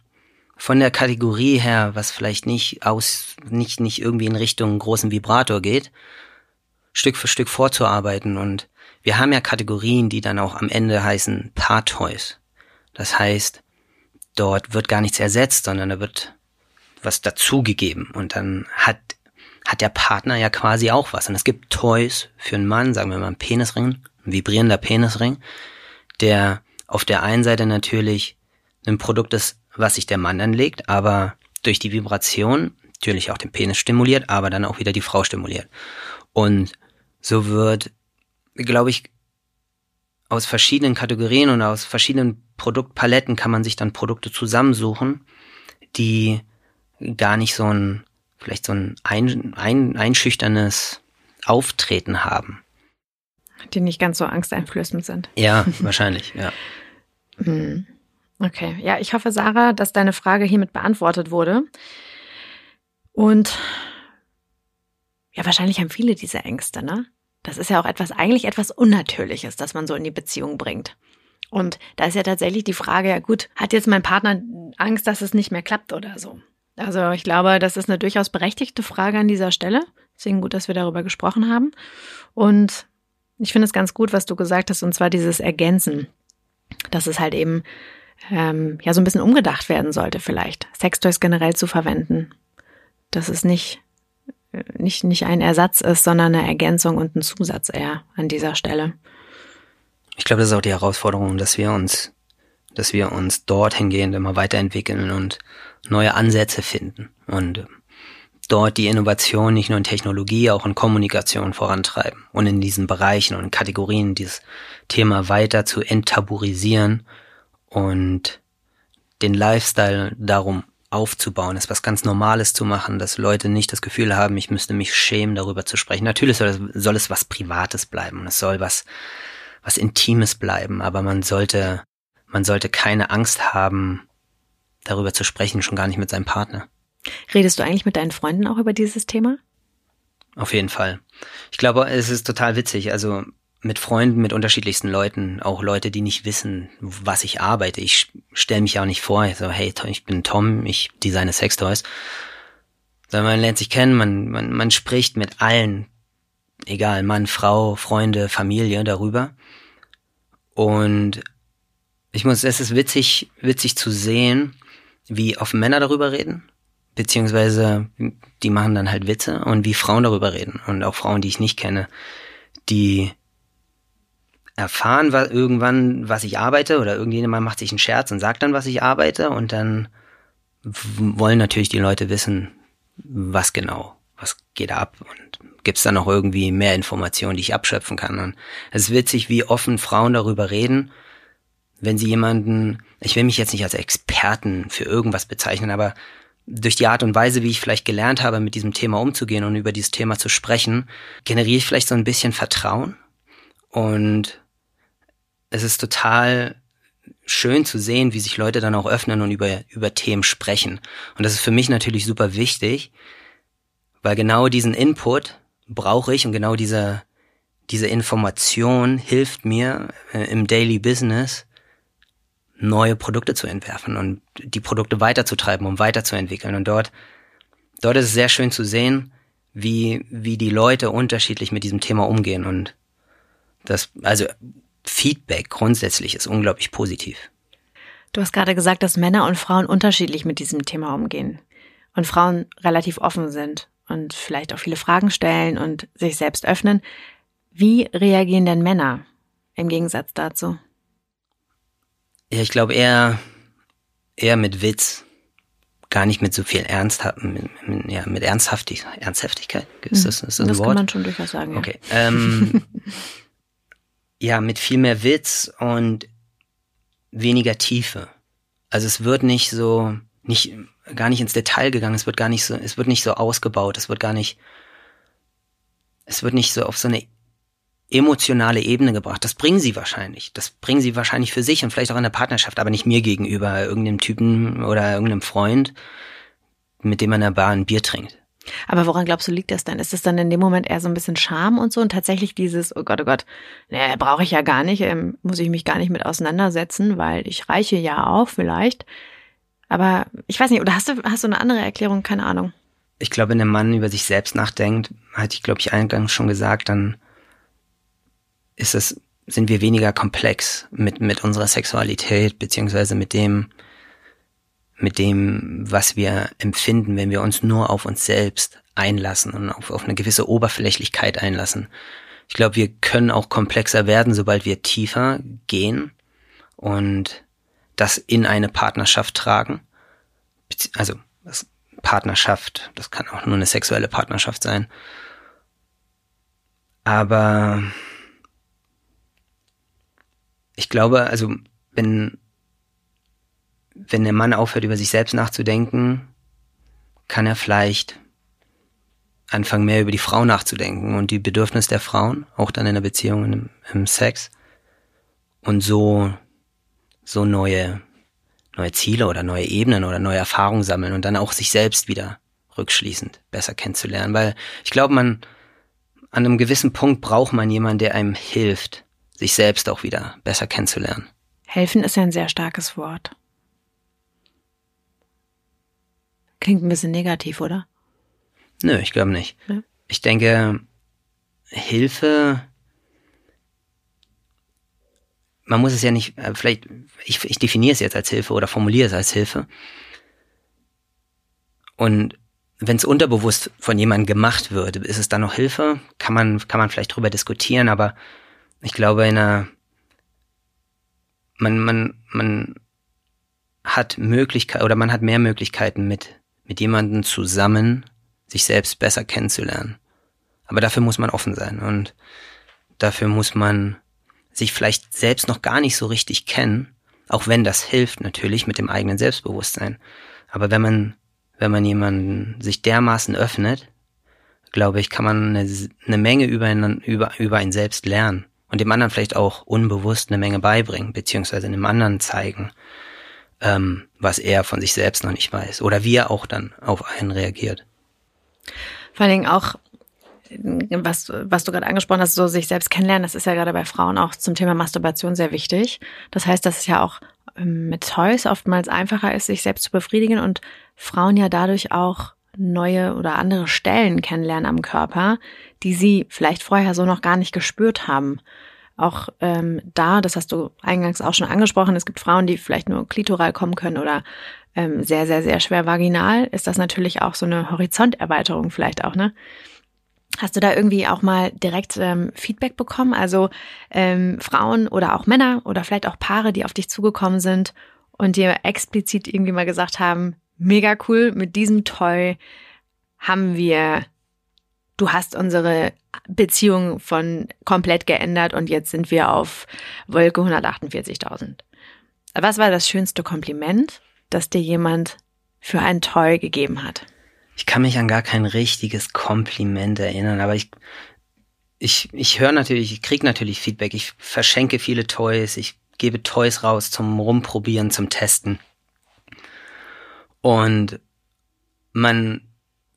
von der Kategorie her, was vielleicht nicht aus, nicht, nicht irgendwie in Richtung großen Vibrator geht, Stück für Stück vorzuarbeiten. Und wir haben ja Kategorien, die dann auch am Ende heißen Part-Toys. Das heißt, dort wird gar nichts ersetzt, sondern da wird was dazugegeben. Und dann hat, hat der Partner ja quasi auch was. Und es gibt Toys für einen Mann, sagen wir mal einen Penisring, ein vibrierender Penisring, der auf der einen Seite natürlich ein Produkt ist, was sich der Mann anlegt, aber durch die Vibration natürlich auch den Penis stimuliert, aber dann auch wieder die Frau stimuliert. Und so wird, glaube ich, aus verschiedenen Kategorien und aus verschiedenen Produktpaletten kann man sich dann Produkte zusammensuchen, die gar nicht so ein, vielleicht so ein, ein, ein einschüchternes Auftreten haben. Die nicht ganz so angsteinflößend sind. Ja, wahrscheinlich, ja. Hm. Okay, ja, ich hoffe, Sarah, dass deine Frage hiermit beantwortet wurde. Und ja, wahrscheinlich haben viele diese Ängste, ne? Das ist ja auch etwas, eigentlich etwas Unnatürliches, das man so in die Beziehung bringt. Und da ist ja tatsächlich die Frage, ja gut, hat jetzt mein Partner Angst, dass es nicht mehr klappt oder so? Also ich glaube, das ist eine durchaus berechtigte Frage an dieser Stelle. Deswegen gut, dass wir darüber gesprochen haben. Und ich finde es ganz gut, was du gesagt hast, und zwar dieses Ergänzen. Das ist halt eben ähm, ja so ein bisschen umgedacht werden sollte vielleicht, Sextoys generell zu verwenden. Dass es nicht, äh, nicht, nicht ein Ersatz ist, sondern eine Ergänzung und ein Zusatz eher an dieser Stelle. Ich glaube, das ist auch die Herausforderung, dass wir uns, dass wir uns dorthin gehend immer weiterentwickeln und neue Ansätze finden und dort die Innovation nicht nur in Technologie, auch in Kommunikation vorantreiben und in diesen Bereichen und Kategorien dieses Thema weiter zu enttabuisieren und den Lifestyle darum aufzubauen, es was ganz Normales zu machen, dass Leute nicht das Gefühl haben, ich müsste mich schämen, darüber zu sprechen. Natürlich soll es, soll es was Privates bleiben und es soll was, was Intimes bleiben, aber man sollte, man sollte keine Angst haben, darüber zu sprechen, schon gar nicht mit seinem Partner. Redest du eigentlich mit deinen Freunden auch über dieses Thema? Auf jeden Fall. Ich glaube, es ist total witzig. Also mit Freunden, mit unterschiedlichsten Leuten, auch Leute, die nicht wissen, was ich arbeite. Ich stelle mich auch nicht vor, so, hey, ich bin Tom, ich designe Sextoys. Sondern man lernt sich kennen, man, man, man spricht mit allen, egal, Mann, Frau, Freunde, Familie darüber. Und ich muss, es ist witzig, witzig zu sehen, wie offen Männer darüber reden, beziehungsweise die machen dann halt Witze und wie Frauen darüber reden und auch Frauen, die ich nicht kenne, die erfahren was, irgendwann, was ich arbeite oder irgendjemand macht sich einen Scherz und sagt dann, was ich arbeite und dann wollen natürlich die Leute wissen, was genau, was geht ab und gibt's da noch irgendwie mehr Informationen, die ich abschöpfen kann. Und es ist witzig, wie offen Frauen darüber reden, wenn sie jemanden, ich will mich jetzt nicht als Experten für irgendwas bezeichnen, aber durch die Art und Weise, wie ich vielleicht gelernt habe, mit diesem Thema umzugehen und über dieses Thema zu sprechen, generiere ich vielleicht so ein bisschen Vertrauen. Und es ist total schön zu sehen, wie sich Leute dann auch öffnen und über, über Themen sprechen. Und das ist für mich natürlich super wichtig, weil genau diesen Input brauche ich und genau diese, diese Information hilft mir äh, im Daily Business, neue Produkte zu entwerfen und die Produkte weiterzutreiben, um weiterzuentwickeln. Und dort, dort ist es sehr schön zu sehen, wie, wie die Leute unterschiedlich mit diesem Thema umgehen. Und das, also Feedback grundsätzlich ist unglaublich positiv. Du hast gerade gesagt, dass Männer und Frauen unterschiedlich mit diesem Thema umgehen und Frauen relativ offen sind und vielleicht auch viele Fragen stellen und sich selbst öffnen. Wie reagieren denn Männer im Gegensatz dazu? Ja, ich glaube eher, eher mit Witz. Gar nicht mit so viel Ernst, mit, mit, ja, mit Ernsthaftig, Ernsthaftigkeit. Ist das, ist das, das kann man schon durchaus sagen. Ja. Okay. Ähm, ja, mit viel mehr Witz und weniger Tiefe. Also es wird nicht so, nicht, gar nicht ins Detail gegangen, es wird gar nicht so, es wird nicht so ausgebaut, es wird gar nicht, es wird nicht so auf so eine emotionale Ebene gebracht. Das bringen sie wahrscheinlich. Das bringen sie wahrscheinlich für sich und vielleicht auch in der Partnerschaft, aber nicht mir gegenüber, irgendeinem Typen oder irgendeinem Freund, mit dem man in der Bar ein Bier trinkt. Aber woran glaubst du, liegt das denn? Ist es dann in dem Moment eher so ein bisschen Scham und so und tatsächlich dieses, oh Gott, oh Gott, ne, brauche ich ja gar nicht, ähm, muss ich mich gar nicht mit auseinandersetzen, weil ich reiche ja auch vielleicht. Aber ich weiß nicht, oder hast du, hast du eine andere Erklärung? Keine Ahnung. Ich glaube, wenn der Mann über sich selbst nachdenkt, hatte ich, glaube ich, eingangs schon gesagt, dann ist es, sind wir weniger komplex mit, mit unserer Sexualität, beziehungsweise mit dem, mit dem, was wir empfinden, wenn wir uns nur auf uns selbst einlassen und auf, auf eine gewisse Oberflächlichkeit einlassen. Ich glaube, wir können auch komplexer werden, sobald wir tiefer gehen und das in eine Partnerschaft tragen. Also Partnerschaft, das kann auch nur eine sexuelle Partnerschaft sein. Aber ich glaube, also wenn, wenn der Mann aufhört, über sich selbst nachzudenken, kann er vielleicht anfangen, mehr über die Frau nachzudenken und die Bedürfnisse der Frauen, auch dann in der Beziehung, im, im Sex. Und so, so neue, neue Ziele oder neue Ebenen oder neue Erfahrungen sammeln und dann auch sich selbst wieder rückschließend besser kennenzulernen. Weil ich glaube, man, an einem gewissen Punkt braucht man jemanden, der einem hilft, sich selbst auch wieder besser kennenzulernen. Helfen ist ein sehr starkes Wort. Klingt ein bisschen negativ, oder? Nö, ich glaube nicht. Ja. Ich denke, Hilfe, man muss es ja nicht, äh, vielleicht, ich, ich definiere es jetzt als Hilfe oder formuliere es als Hilfe. Und wenn es unterbewusst von jemandem gemacht wird, ist es dann noch Hilfe? Kann man, kann man vielleicht drüber diskutieren, aber ich glaube, in einer, man, man, man hat Möglichkeit oder man hat mehr Möglichkeiten mit, mit jemandem zusammen sich selbst besser kennenzulernen. Aber dafür muss man offen sein und dafür muss man sich vielleicht selbst noch gar nicht so richtig kennen, auch wenn das hilft natürlich mit dem eigenen Selbstbewusstsein. Aber wenn man, wenn man jemanden sich dermaßen öffnet, glaube ich, kann man eine, eine Menge über, einen, über, über ein Selbst lernen und dem anderen vielleicht auch unbewusst eine Menge beibringen, beziehungsweise dem anderen zeigen, ähm, was er von sich selbst noch nicht weiß oder wie er auch dann auf einen reagiert. Vor allen Dingen auch, was, was du gerade angesprochen hast, so sich selbst kennenlernen, das ist ja gerade bei Frauen auch zum Thema Masturbation sehr wichtig. Das heißt, dass es ja auch ähm, mit Toys oftmals einfacher ist, sich selbst zu befriedigen und Frauen ja dadurch auch neue oder andere Stellen kennenlernen am Körper, die sie vielleicht vorher so noch gar nicht gespürt haben. Auch ähm, da, das hast du eingangs auch schon angesprochen, es gibt Frauen, die vielleicht nur klitoral kommen können oder ähm, sehr, sehr, sehr schwer vaginal, ist das natürlich auch so eine Horizonterweiterung vielleicht auch, ne? Hast du da irgendwie auch mal direkt ähm, Feedback bekommen? Also ähm, Frauen oder auch Männer oder vielleicht auch Paare, die auf dich zugekommen sind und dir explizit irgendwie mal gesagt haben, mega cool, mit diesem Toy haben wir, du hast unsere Beziehung von komplett geändert und jetzt sind wir auf Wolke 148.000. Was war das schönste Kompliment, das dir jemand für ein Toy gegeben hat? Ich kann mich an gar kein richtiges Kompliment erinnern, aber ich, ich, ich höre natürlich, ich kriege natürlich Feedback. Ich verschenke viele Toys, ich gebe Toys raus zum Rumprobieren, zum Testen. Und man,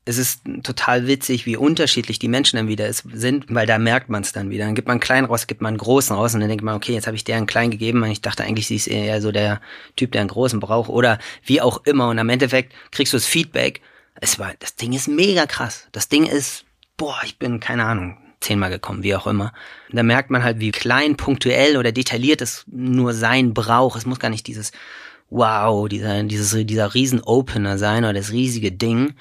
es ist total witzig, wie unterschiedlich die Menschen dann wieder sind, weil da merkt man es dann wieder. Dann gibt man einen kleinen raus, gibt man einen großen raus und dann denkt man, okay, jetzt habe ich der einen kleinen gegeben und ich dachte eigentlich, sie ist eher so der Typ, der einen großen braucht oder wie auch immer und am Endeffekt kriegst du das Feedback es war, das Ding ist mega krass. Das Ding ist, boah, ich bin, keine Ahnung, zehnmal gekommen, wie auch immer. Da merkt man halt, wie klein, punktuell oder detailliert es nur sein braucht. Es muss gar nicht dieses, wow, dieser, dieses, dieser riesen Opener sein oder das riesige Ding,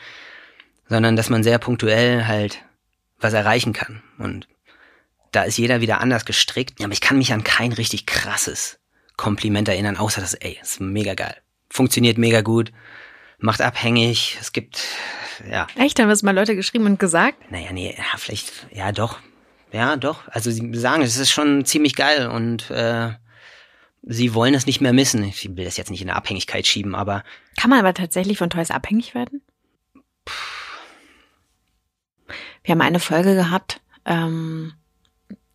sondern dass man sehr punktuell halt was erreichen kann. Und da ist jeder wieder anders gestrickt. Ja, aber ich kann mich an kein richtig krasses Kompliment erinnern, außer das, ey, ist mega geil. Funktioniert mega gut macht abhängig. Es gibt, ja. Echt? Haben es mal Leute geschrieben und gesagt? Naja, nee, ja, vielleicht, ja doch. Ja, doch. Also sie sagen, es ist schon ziemlich geil und äh, sie wollen es nicht mehr missen. Ich will das jetzt nicht in eine Abhängigkeit schieben, aber. Kann man aber tatsächlich von Toys abhängig werden? Wir haben eine Folge gehabt, ähm,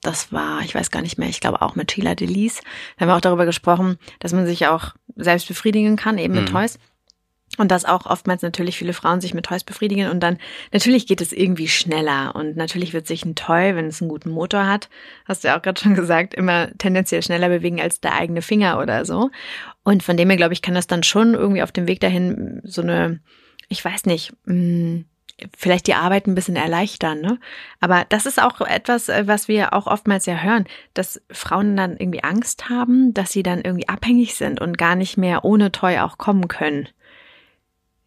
das war, ich weiß gar nicht mehr, ich glaube auch mit Sheila Delis. Da haben wir auch darüber gesprochen, dass man sich auch selbst befriedigen kann, eben mit mhm. Toys. Und dass auch oftmals natürlich viele Frauen sich mit Toys befriedigen und dann natürlich geht es irgendwie schneller und natürlich wird sich ein Toy, wenn es einen guten Motor hat, hast du ja auch gerade schon gesagt, immer tendenziell schneller bewegen als der eigene Finger oder so. Und von dem her glaube ich, kann das dann schon irgendwie auf dem Weg dahin so eine, ich weiß nicht, mh, hm, vielleicht die Arbeit ein bisschen erleichtern, ne? Aber das ist auch etwas, äh, was wir auch oftmals ja hören, dass Frauen dann irgendwie Angst haben, dass sie dann irgendwie abhängig sind und gar nicht mehr ohne Toy auch kommen können.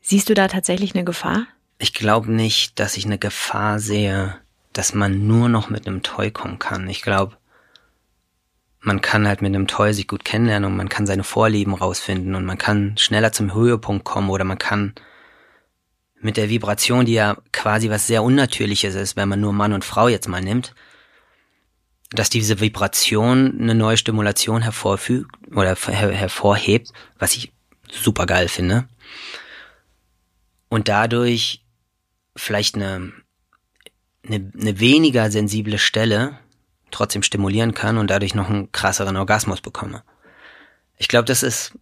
Siehst du da tatsächlich eine Gefahr? Ich glaube nicht, dass ich eine Gefahr sehe, dass man nur noch mit einem Toy kommen kann. Ich glaube, man kann halt mit einem Toy sich gut kennenlernen und man kann seine Vorlieben rausfinden und man kann schneller zum Höhepunkt kommen oder man kann mit der Vibration, die ja quasi was sehr Unnatürliches ist, wenn man nur Mann und Frau jetzt mal nimmt, dass diese Vibration eine neue Stimulation hervorfügt oder her hervorhebt, was ich super geil finde und dadurch vielleicht eine, eine, eine weniger sensible Stelle trotzdem stimulieren kann und dadurch noch einen krasseren Orgasmus bekomme. Ich glaube, das ist,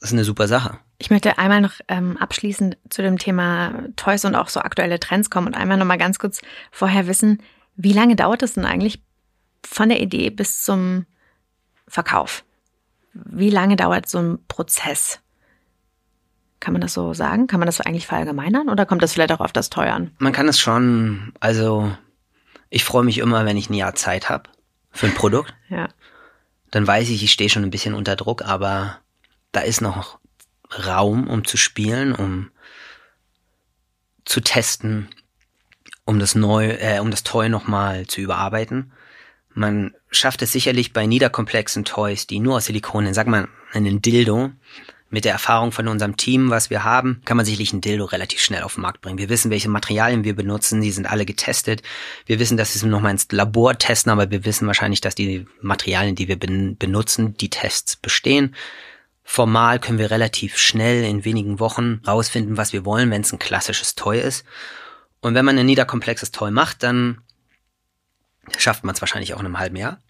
das ist eine super Sache. Ich möchte einmal noch ähm, abschließend zu dem Thema Toys und auch so aktuelle Trends kommen und einmal noch mal ganz kurz vorher wissen, wie lange dauert es denn eigentlich von der Idee bis zum Verkauf? Wie lange dauert so ein Prozess? Kann man das so sagen? Kann man das eigentlich verallgemeinern oder kommt das vielleicht auch auf das Teuer an? Man kann es schon, also ich freue mich immer, wenn ich ein Jahr Zeit habe für ein Produkt. ja. Dann weiß ich, ich stehe schon ein bisschen unter Druck, aber da ist noch Raum, um zu spielen, um zu testen, um das neu, äh, um das Toy nochmal zu überarbeiten. Man schafft es sicherlich bei niederkomplexen Toys, die nur aus Silikon, sag mal, einen Dildo, mit der Erfahrung von unserem Team, was wir haben, kann man sicherlich ein Dildo relativ schnell auf den Markt bringen. Wir wissen, welche Materialien wir benutzen, die sind alle getestet. Wir wissen, dass wir es nochmal ins Labor testen, aber wir wissen wahrscheinlich, dass die Materialien, die wir ben benutzen, die Tests bestehen. Formal können wir relativ schnell in wenigen Wochen rausfinden, was wir wollen, wenn es ein klassisches Toy ist. Und wenn man ein niederkomplexes Toy macht, dann schafft man es wahrscheinlich auch in einem halben Jahr.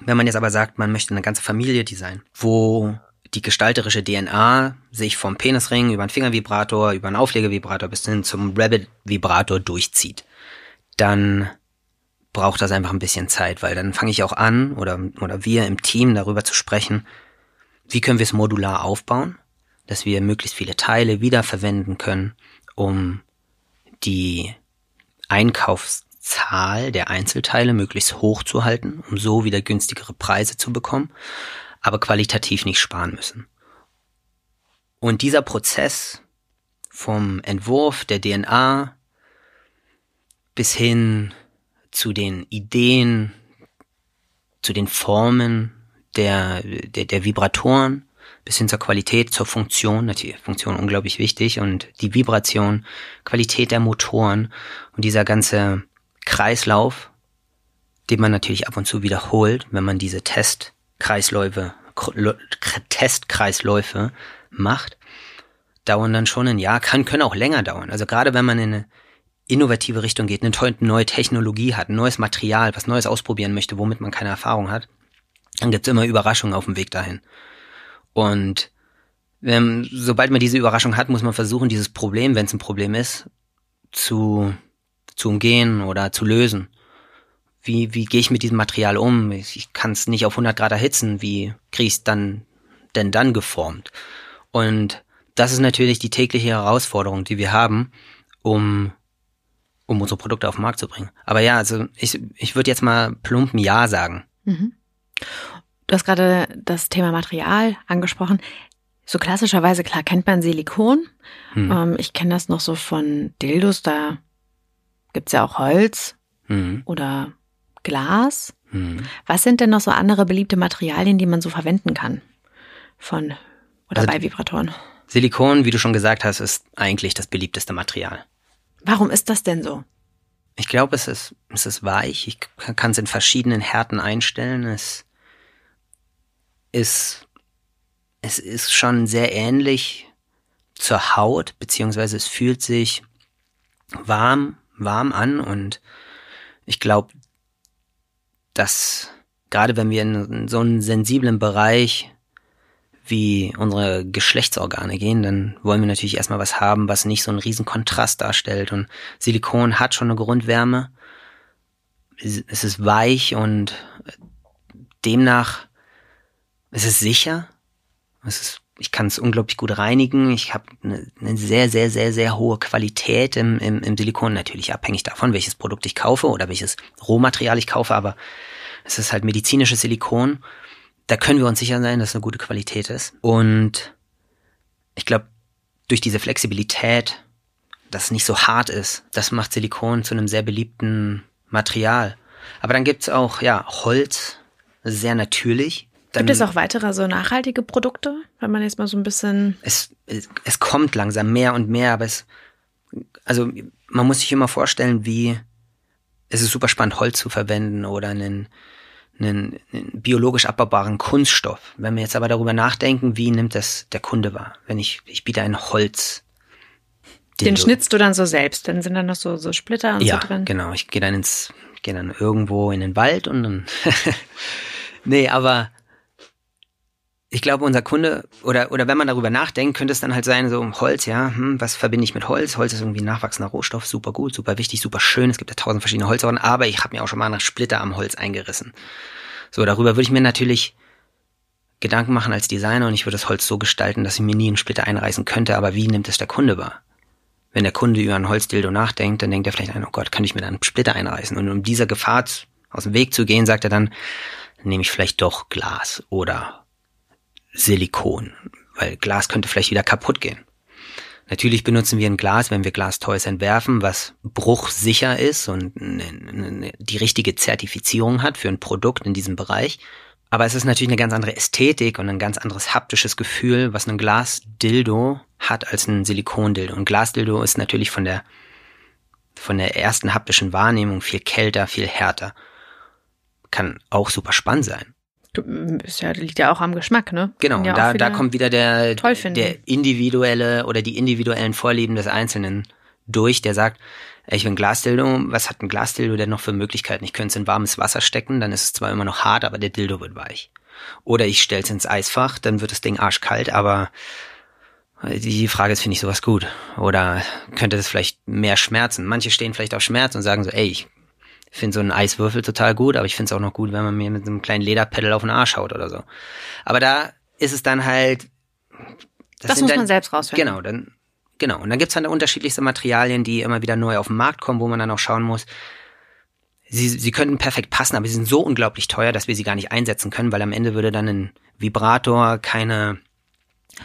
Wenn man jetzt aber sagt, man möchte eine ganze Familie designen, wo die gestalterische DNA sich vom Penisring über einen Fingervibrator, über einen Auflegevibrator bis hin zum Rabbit-Vibrator durchzieht, dann braucht das einfach ein bisschen Zeit, weil dann fange ich auch an oder, oder wir im Team darüber zu sprechen, wie können wir es modular aufbauen, dass wir möglichst viele Teile wiederverwenden können, um die Einkaufs Zahl der Einzelteile möglichst hoch zu halten, um so wieder günstigere Preise zu bekommen, aber qualitativ nicht sparen müssen. Und dieser Prozess vom Entwurf der DNA bis hin zu den Ideen, zu den Formen der, der, der Vibratoren, bis hin zur Qualität, zur Funktion, natürlich Funktion unglaublich wichtig und die Vibration, Qualität der Motoren und dieser ganze Kreislauf, den man natürlich ab und zu wiederholt, wenn man diese Testkreisläufe, Testkreisläufe macht, dauern dann schon ein Jahr, kann, können auch länger dauern. Also gerade wenn man in eine innovative Richtung geht, eine neue Technologie hat, ein neues Material, was Neues ausprobieren möchte, womit man keine Erfahrung hat, dann gibt's immer Überraschungen auf dem Weg dahin. Und ähm, sobald man diese Überraschung hat, muss man versuchen, dieses Problem, wenn es ein Problem ist, zu, zu umgehen oder zu lösen. Wie, wie gehe ich mit diesem Material um? Ich, ich kann es nicht auf 100 Grad erhitzen. Wie kriege ich es dann denn dann geformt? Und das ist natürlich die tägliche Herausforderung, die wir haben, um um unsere Produkte auf den Markt zu bringen. Aber ja, also ich, ich würde jetzt mal plumpen Ja sagen. Mhm. Du hast gerade das Thema Material angesprochen. So klassischerweise, klar, kennt man Silikon. Hm. Ähm, ich kenne das noch so von Dildos, da gibt's ja auch Holz hm. oder Glas. Hm. Was sind denn noch so andere beliebte Materialien, die man so verwenden kann? Von oder also bei Vibratoren? Silikon, wie du schon gesagt hast, ist eigentlich das beliebteste Material. Warum ist das denn so? Ich glaube, es ist, es ist weich. Ich kann es in verschiedenen Härten einstellen. Es ist, es ist schon sehr ähnlich zur Haut, beziehungsweise es fühlt sich warm, warm an und ich glaube, dass gerade wenn wir in so einen sensiblen Bereich wie unsere Geschlechtsorgane gehen, dann wollen wir natürlich erstmal was haben, was nicht so einen riesen Kontrast darstellt. Und Silikon hat schon eine Grundwärme. Es ist weich und demnach es ist sicher. Es ist, ich kann es unglaublich gut reinigen. Ich habe eine, eine, sehr, sehr, sehr, sehr hohe Qualität im, im, im Silikon. Natürlich abhängig davon, welches Produkt ich kaufe oder welches Rohmaterial ich kaufe, aber es ist halt medizinisches Silikon da können wir uns sicher sein, dass es eine gute Qualität ist. Und ich glaube, durch diese Flexibilität, dass es nicht so hart ist, das macht Silikon zu einem sehr beliebten Material. Aber dann gibt's auch, ja, Holz, sehr natürlich. Gibt es auch weitere so nachhaltige Produkte, wenn man jetzt mal so ein bisschen. Es, es, es kommt langsam mehr und mehr, aber es, also man muss sich immer vorstellen, wie es ist super spannend, Holz zu verwenden oder einen einen, einen biologisch abbaubaren Kunststoff. Wenn wir jetzt aber darüber nachdenken, wie nimmt das der Kunde wahr? Wenn ich, ich biete ein Holz. Den schnitzt du dann so selbst, dann sind dann noch so, so Splitter und ja, so drin. Genau, ich gehe dann ins, gehe dann irgendwo in den Wald und dann. nee, aber ich glaube, unser Kunde, oder, oder wenn man darüber nachdenkt, könnte es dann halt sein, so Holz, ja, hm, was verbinde ich mit Holz? Holz ist irgendwie ein nachwachsender Rohstoff, super gut, super wichtig, super schön. Es gibt ja tausend verschiedene Holzsorten, aber ich habe mir auch schon mal nach Splitter am Holz eingerissen. So, darüber würde ich mir natürlich Gedanken machen als Designer und ich würde das Holz so gestalten, dass ich mir nie einen Splitter einreißen könnte, aber wie nimmt es der Kunde wahr? Wenn der Kunde über ein Holzdildo nachdenkt, dann denkt er vielleicht, oh Gott, könnte ich mir da einen Splitter einreißen? Und um dieser Gefahr aus dem Weg zu gehen, sagt er dann, nehme ich vielleicht doch Glas oder Silikon, weil Glas könnte vielleicht wieder kaputt gehen. Natürlich benutzen wir ein Glas, wenn wir Glastoys entwerfen, was bruchsicher ist und die richtige Zertifizierung hat für ein Produkt in diesem Bereich. Aber es ist natürlich eine ganz andere Ästhetik und ein ganz anderes haptisches Gefühl, was ein Glasdildo hat als ein Silikondildo. Und Glasdildo ist natürlich von der, von der ersten haptischen Wahrnehmung viel kälter, viel härter. Kann auch super spannend sein. Ist ja, liegt ja auch am Geschmack, ne? Genau, ja da, da kommt wieder der, der individuelle oder die individuellen Vorlieben des Einzelnen durch, der sagt, ich bin Glasdildo, was hat ein Glasdildo denn noch für Möglichkeiten? Ich könnte es in warmes Wasser stecken, dann ist es zwar immer noch hart, aber der Dildo wird weich. Oder ich stelle es ins Eisfach, dann wird das Ding arschkalt, aber die Frage ist, finde ich sowas gut? Oder könnte das vielleicht mehr schmerzen? Manche stehen vielleicht auf Schmerz und sagen so, ey, ich finde so einen Eiswürfel total gut, aber ich finde es auch noch gut, wenn man mir mit einem kleinen Lederpedal auf den Arsch haut oder so. Aber da ist es dann halt. Das, das muss dann, man selbst rausfinden. Genau, dann, genau. Und dann gibt's dann unterschiedlichste Materialien, die immer wieder neu auf den Markt kommen, wo man dann auch schauen muss, sie, sie könnten perfekt passen, aber sie sind so unglaublich teuer, dass wir sie gar nicht einsetzen können, weil am Ende würde dann ein Vibrator keine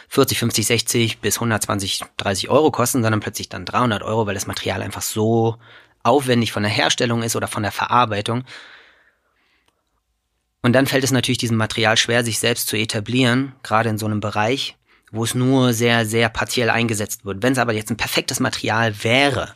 40, 50, 60 bis 120, 30 Euro kosten, sondern plötzlich dann 300 Euro, weil das Material einfach so aufwendig von der Herstellung ist oder von der Verarbeitung. Und dann fällt es natürlich diesem Material schwer, sich selbst zu etablieren, gerade in so einem Bereich, wo es nur sehr, sehr partiell eingesetzt wird. Wenn es aber jetzt ein perfektes Material wäre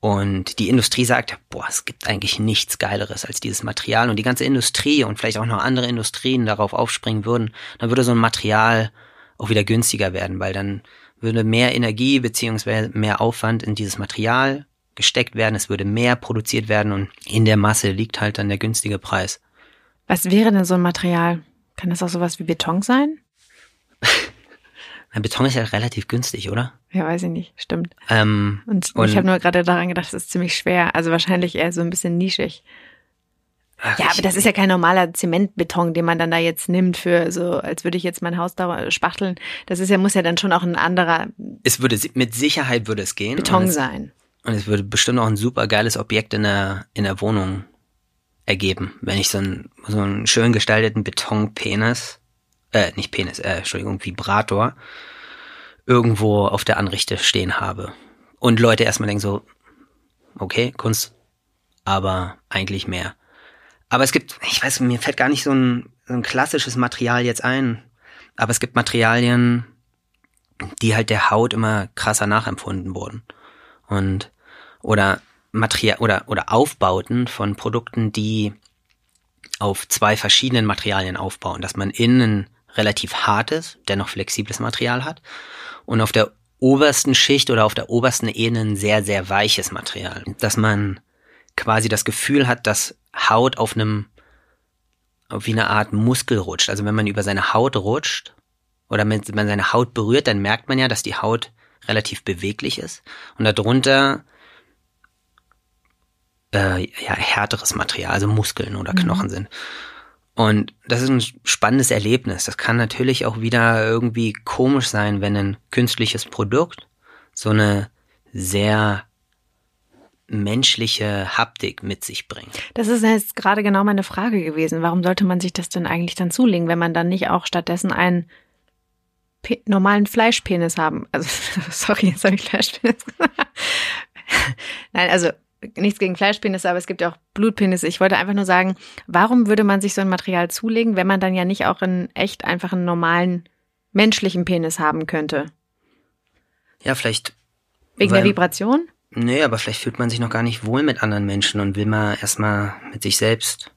und die Industrie sagt, boah, es gibt eigentlich nichts Geileres als dieses Material und die ganze Industrie und vielleicht auch noch andere Industrien darauf aufspringen würden, dann würde so ein Material auch wieder günstiger werden, weil dann würde mehr Energie beziehungsweise mehr Aufwand in dieses Material gesteckt werden, es würde mehr produziert werden und in der Masse liegt halt dann der günstige Preis. Was wäre denn so ein Material? Kann das auch sowas wie Beton sein? Beton ist ja relativ günstig, oder? Ja, weiß ich nicht. Stimmt. Ähm, und, und ich habe nur gerade daran gedacht, das ist ziemlich schwer. Also wahrscheinlich eher so ein bisschen nischig. Ach, ja, aber das ist ja kein normaler Zementbeton, den man dann da jetzt nimmt für so, als würde ich jetzt mein Haus da spachteln. Das ist ja, muss ja dann schon auch ein anderer. Es würde, mit Sicherheit würde es gehen. Beton es, sein. Und es würde bestimmt auch ein super geiles Objekt in der, in der Wohnung ergeben, wenn ich so einen, so einen schön gestalteten Betonpenis, äh, nicht Penis, äh, Entschuldigung, Vibrator, irgendwo auf der Anrichte stehen habe. Und Leute erstmal denken so, okay, Kunst, aber eigentlich mehr. Aber es gibt, ich weiß, mir fällt gar nicht so ein, so ein klassisches Material jetzt ein. Aber es gibt Materialien, die halt der Haut immer krasser nachempfunden wurden. Und, oder Material, oder, oder Aufbauten von Produkten, die auf zwei verschiedenen Materialien aufbauen, dass man innen relativ hartes, dennoch flexibles Material hat und auf der obersten Schicht oder auf der obersten Ebene ein sehr, sehr weiches Material. Dass man quasi das Gefühl hat, dass Haut auf einem, wie eine Art Muskel rutscht. Also wenn man über seine Haut rutscht oder wenn man seine Haut berührt, dann merkt man ja, dass die Haut relativ beweglich ist. Und darunter äh, ja, härteres Material, also Muskeln oder Knochen mhm. sind. Und das ist ein spannendes Erlebnis. Das kann natürlich auch wieder irgendwie komisch sein, wenn ein künstliches Produkt so eine sehr menschliche Haptik mit sich bringt. Das ist jetzt gerade genau meine Frage gewesen. Warum sollte man sich das denn eigentlich dann zulegen, wenn man dann nicht auch stattdessen einen Pe normalen Fleischpenis haben? Also, sorry, jetzt habe ich Fleischpenis gesagt. Nein, also nichts gegen Fleischpenisse, aber es gibt ja auch Blutpenisse. Ich wollte einfach nur sagen, warum würde man sich so ein Material zulegen, wenn man dann ja nicht auch einen echt einfach einen normalen menschlichen Penis haben könnte? Ja, vielleicht. Wegen weil, der Vibration? Nee, aber vielleicht fühlt man sich noch gar nicht wohl mit anderen Menschen und will mal erstmal mit sich selbst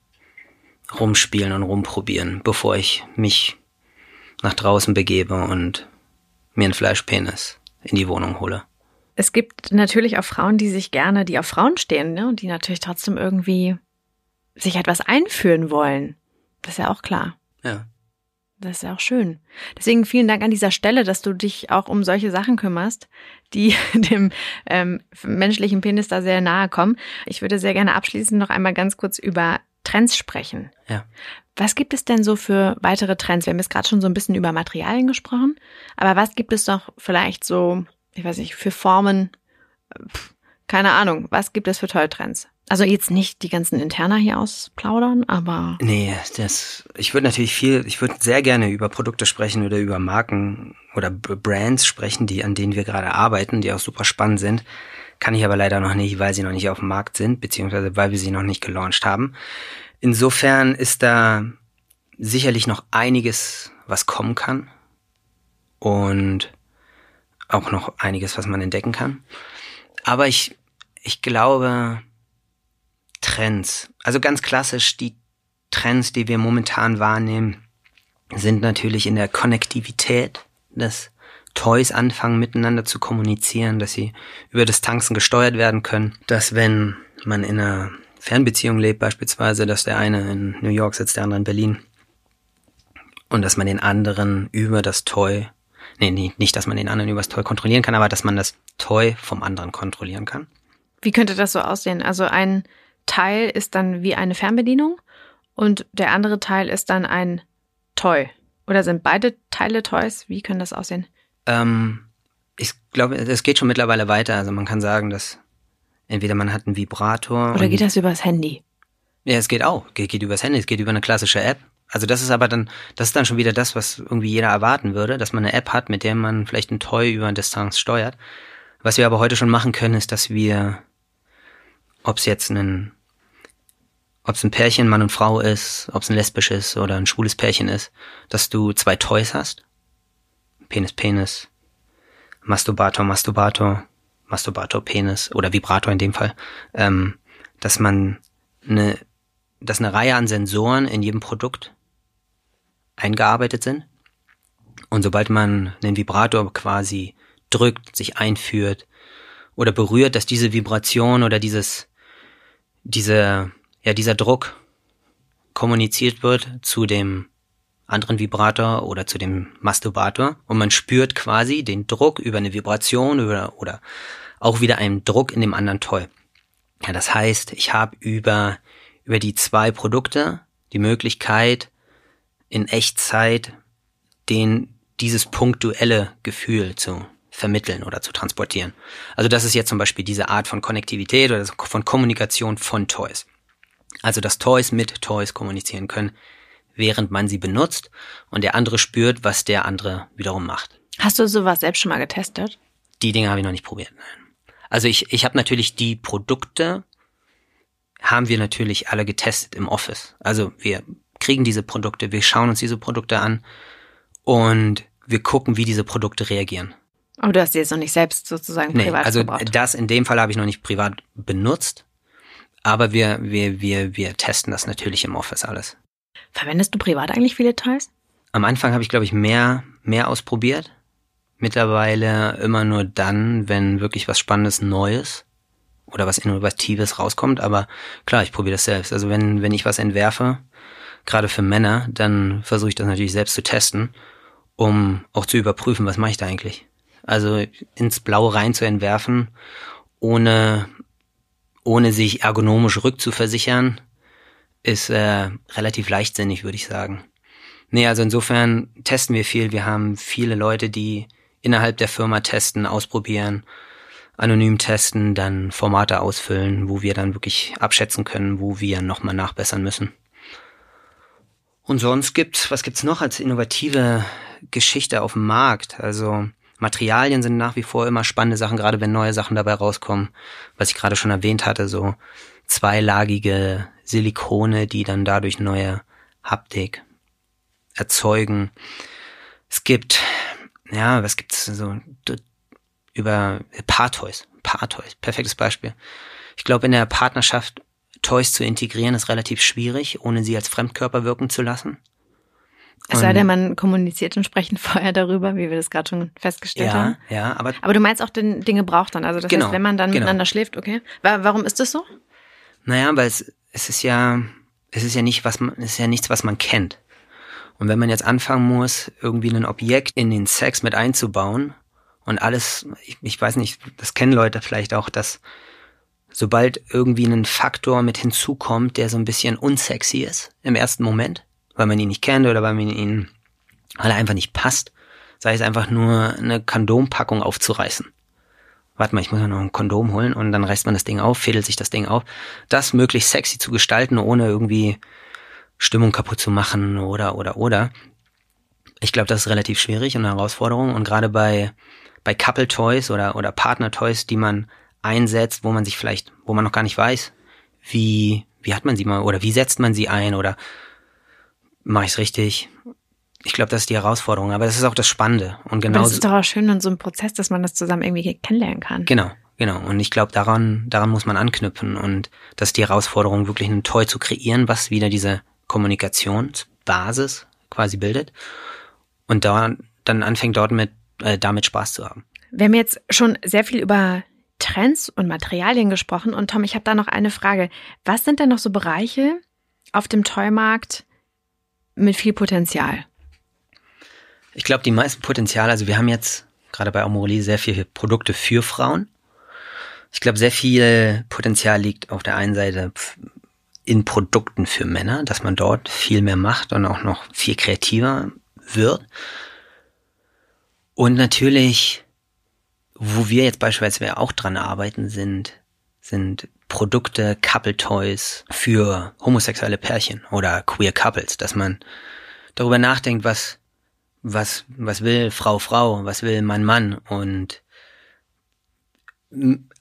rumspielen und rumprobieren, bevor ich mich nach draußen begebe und mir einen Fleischpenis in die Wohnung hole. Es gibt natürlich auch Frauen, die sich gerne, die auf Frauen stehen, ne, und die natürlich trotzdem irgendwie sich etwas einführen wollen. Das ist ja auch klar. Ja. Das ist ja auch schön. Deswegen vielen Dank an dieser Stelle, dass du dich auch um solche Sachen kümmerst, die dem ähm, menschlichen Penis da sehr nahe kommen. Ich würde sehr gerne abschließend noch einmal ganz kurz über Trends sprechen. Ja. Was gibt es denn so für weitere Trends? Wir haben jetzt gerade schon so ein bisschen über Materialien gesprochen, aber was gibt es doch vielleicht so, ich weiß nicht, für Formen? Pff, keine Ahnung. Was gibt es für tolle Trends? Also jetzt nicht die ganzen Interna hier ausplaudern, aber. Nee, das, ich würde natürlich viel, ich würde sehr gerne über Produkte sprechen oder über Marken oder Brands sprechen, die, an denen wir gerade arbeiten, die auch super spannend sind. Kann ich aber leider noch nicht, weil sie noch nicht auf dem Markt sind, beziehungsweise weil wir sie noch nicht gelauncht haben. Insofern ist da sicherlich noch einiges, was kommen kann. Und auch noch einiges, was man entdecken kann. Aber ich, ich glaube, Trends. Also ganz klassisch, die Trends, die wir momentan wahrnehmen, sind natürlich in der Konnektivität, dass Toys anfangen miteinander zu kommunizieren, dass sie über Distanzen gesteuert werden können, dass wenn man in einer Fernbeziehung lebt beispielsweise, dass der eine in New York sitzt, der andere in Berlin und dass man den anderen über das Toy, nee, nicht, dass man den anderen über das Toy kontrollieren kann, aber dass man das Toy vom anderen kontrollieren kann. Wie könnte das so aussehen? Also ein Teil ist dann wie eine Fernbedienung und der andere Teil ist dann ein Toy. Oder sind beide Teile Toys? Wie können das aussehen? Ähm, ich glaube, es geht schon mittlerweile weiter. Also man kann sagen, dass Entweder man hat einen Vibrator. Oder geht das übers Handy? Ja, es geht auch. Geht, geht übers Handy, es geht über eine klassische App. Also das ist aber dann, das ist dann schon wieder das, was irgendwie jeder erwarten würde, dass man eine App hat, mit der man vielleicht ein Toy über eine Distanz steuert. Was wir aber heute schon machen können, ist, dass wir, ob es jetzt ein, ob es ein Pärchen, Mann und Frau ist, ob es ein lesbisches oder ein schwules Pärchen ist, dass du zwei Toys hast. Penis, Penis, Masturbator, Masturbator, Masturbator, Penis oder Vibrator in dem Fall, ähm, dass man eine, dass eine Reihe an Sensoren in jedem Produkt eingearbeitet sind. Und sobald man einen Vibrator quasi drückt, sich einführt oder berührt, dass diese Vibration oder dieses, diese, ja, dieser Druck kommuniziert wird zu dem anderen Vibrator oder zu dem Masturbator und man spürt quasi den Druck über eine Vibration oder, oder auch wieder einen Druck in dem anderen Toy. Ja, das heißt, ich habe über, über die zwei Produkte die Möglichkeit, in Echtzeit den, dieses punktuelle Gefühl zu vermitteln oder zu transportieren. Also das ist jetzt zum Beispiel diese Art von Konnektivität oder von Kommunikation von Toys. Also dass Toys mit Toys kommunizieren können, während man sie benutzt und der andere spürt, was der andere wiederum macht. Hast du sowas selbst schon mal getestet? Die Dinge habe ich noch nicht probiert. Nein. Also ich, ich habe natürlich die Produkte, haben wir natürlich alle getestet im Office. Also wir kriegen diese Produkte, wir schauen uns diese Produkte an und wir gucken, wie diese Produkte reagieren. Aber du hast sie jetzt noch nicht selbst sozusagen nee, privat also gebaut. das in dem Fall habe ich noch nicht privat benutzt, aber wir, wir, wir, wir testen das natürlich im Office alles. Verwendest du privat eigentlich viele Toys? Am Anfang habe ich, glaube ich, mehr, mehr ausprobiert. Mittlerweile immer nur dann, wenn wirklich was Spannendes Neues oder was Innovatives rauskommt. Aber klar, ich probiere das selbst. Also wenn, wenn ich was entwerfe, gerade für Männer, dann versuche ich das natürlich selbst zu testen, um auch zu überprüfen, was mache ich da eigentlich. Also ins Blaue rein zu entwerfen, ohne, ohne sich ergonomisch rückzuversichern, ist äh, relativ leichtsinnig, würde ich sagen. Nee, also insofern testen wir viel. Wir haben viele Leute, die innerhalb der Firma testen, ausprobieren, anonym testen, dann Formate ausfüllen, wo wir dann wirklich abschätzen können, wo wir nochmal nachbessern müssen. Und sonst gibt's, was gibt's noch als innovative Geschichte auf dem Markt? Also Materialien sind nach wie vor immer spannende Sachen, gerade wenn neue Sachen dabei rauskommen. Was ich gerade schon erwähnt hatte, so zweilagige Silikone, die dann dadurch neue Haptik erzeugen. Es gibt, ja, was gibt's so über Paartoys, Paartoys, perfektes Beispiel. Ich glaube, in der Partnerschaft Toys zu integrieren ist relativ schwierig, ohne sie als Fremdkörper wirken zu lassen. Es sei denn, man kommuniziert entsprechend vorher darüber, wie wir das gerade schon festgestellt ja, haben. Ja, aber. Aber du meinst auch den Dinge braucht dann. Also das Genau, heißt, wenn man dann genau. miteinander schläft, okay. Wa- Warum ist das so? Naja, weil es, es ist ja, es ist ja nicht, was man, es ist ja nichts, was man kennt. Und wenn man jetzt anfangen muss, irgendwie ein Objekt in den Sex mit einzubauen und alles, ich, ich weiß nicht, das kennen Leute vielleicht auch, dass sobald irgendwie ein Faktor mit hinzukommt, der so ein bisschen unsexy ist im ersten Moment, weil man ihn nicht kennt oder weil man ihn, weil er einfach nicht passt, sei es einfach nur eine Kondompackung aufzureißen. Warte mal, ich muss ja noch ein Kondom holen und dann reißt man das Ding auf, fädelt sich das Ding auf. Das möglichst sexy zu gestalten, ohne irgendwie Stimmung kaputt zu machen oder oder oder. Ich glaube, das ist relativ schwierig und eine Herausforderung. Und gerade bei, bei Couple Toys oder, oder Partner Toys, die man einsetzt, wo man sich vielleicht, wo man noch gar nicht weiß, wie, wie hat man sie mal oder wie setzt man sie ein oder mache ich es richtig? Ich glaube, das ist die Herausforderung, aber das ist auch das Spannende. Und Aber genau das ist doch auch schön in so einem Prozess, dass man das zusammen irgendwie kennenlernen kann. Genau, genau. Und ich glaube, daran, daran muss man anknüpfen. Und das ist die Herausforderung, wirklich ein Toy zu kreieren, was wieder diese Kommunikationsbasis quasi bildet. Und da, dann anfängt dort mit, äh, damit Spaß zu haben. Wir haben jetzt schon sehr viel über Trends und Materialien gesprochen. Und Tom, ich habe da noch eine Frage. Was sind denn noch so Bereiche auf dem Toymarkt mit viel Potenzial? Ich glaube, die meisten Potenziale, also wir haben jetzt gerade bei Amorelie sehr viele Produkte für Frauen. Ich glaube, sehr viel Potenzial liegt auf der einen Seite in Produkten für Männer, dass man dort viel mehr macht und auch noch viel kreativer wird. Und natürlich, wo wir jetzt beispielsweise auch dran arbeiten, sind, sind Produkte, Couple Toys für homosexuelle Pärchen oder queer Couples, dass man darüber nachdenkt, was, was, was will Frau, Frau, was will Mann, Mann und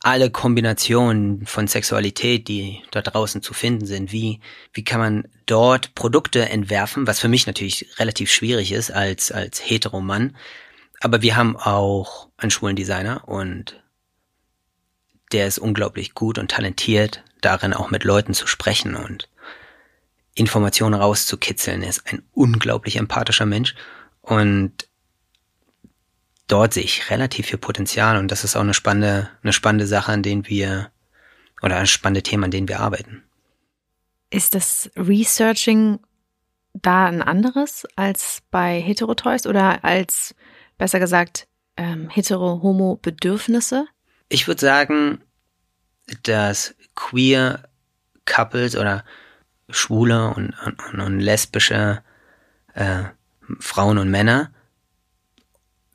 alle Kombinationen von Sexualität, die da draußen zu finden sind, wie, wie kann man dort Produkte entwerfen, was für mich natürlich relativ schwierig ist als, als Heteromann. Aber wir haben auch einen schwulen Designer und der ist unglaublich gut und talentiert darin, auch mit Leuten zu sprechen und Informationen rauszukitzeln. Er ist ein unglaublich empathischer Mensch und dort sehe ich relativ viel Potenzial und das ist auch eine spannende, eine spannende Sache, an denen wir oder ein spannendes Thema, an denen wir arbeiten. Ist das Researching da ein anderes als bei Heterotoys oder als, besser gesagt, ähm, hetero-homo-Bedürfnisse? Ich würde sagen, dass queer Couples oder schwule und, und, und lesbische äh, Frauen und Männer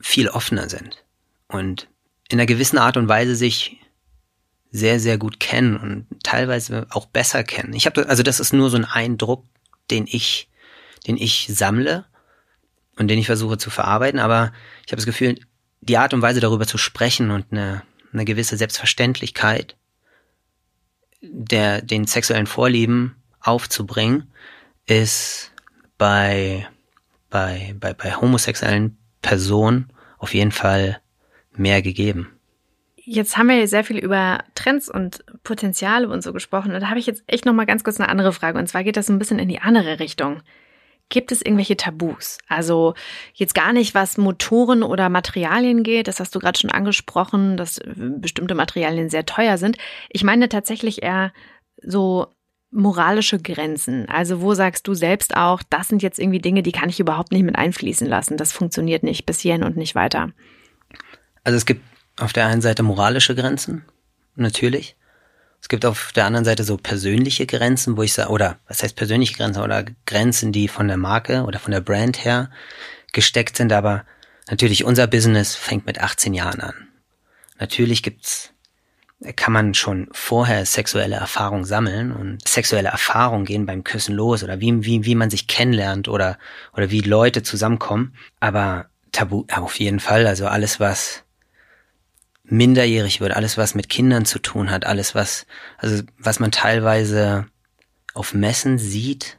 viel offener sind und in einer gewissen Art und Weise sich sehr, sehr gut kennen und teilweise auch besser kennen. Ich habe, also das ist nur so ein Eindruck, den ich, den ich sammle und den ich versuche zu verarbeiten, aber ich habe das Gefühl, die Art und Weise darüber zu sprechen und eine, eine gewisse Selbstverständlichkeit der, den sexuellen Vorlieben aufzubringen, ist bei, bei, bei, bei homosexuellen Personen auf jeden Fall mehr gegeben. Jetzt haben wir sehr viel über Trends und Potenziale und so gesprochen. Und da habe ich jetzt echt noch mal ganz kurz eine andere Frage. Und zwar geht das ein bisschen in die andere Richtung. Gibt es irgendwelche Tabus? Also jetzt gar nicht, was Motoren oder Materialien geht. Das hast du gerade schon angesprochen, dass bestimmte Materialien sehr teuer sind. Ich meine tatsächlich eher so moralische Grenzen? Also wo sagst du selbst auch, das sind jetzt irgendwie Dinge, die kann ich überhaupt nicht mit einfließen lassen. Das funktioniert nicht bis hierhin und nicht weiter. Also es gibt auf der einen Seite moralische Grenzen, natürlich. Es gibt auf der anderen Seite so persönliche Grenzen, wo ich sage, oder was heißt persönliche Grenzen oder Grenzen, die von der Marke oder von der Brand her gesteckt sind, aber natürlich unser Business fängt mit 18 Jahren an. Natürlich gibt's kann man schon vorher sexuelle Erfahrung sammeln und sexuelle Erfahrung gehen beim Küssen los oder wie, wie, wie man sich kennenlernt oder, oder wie Leute zusammenkommen. Aber Tabu auf jeden Fall, also alles, was minderjährig wird, alles, was mit Kindern zu tun hat, alles, was, also, was man teilweise auf Messen sieht,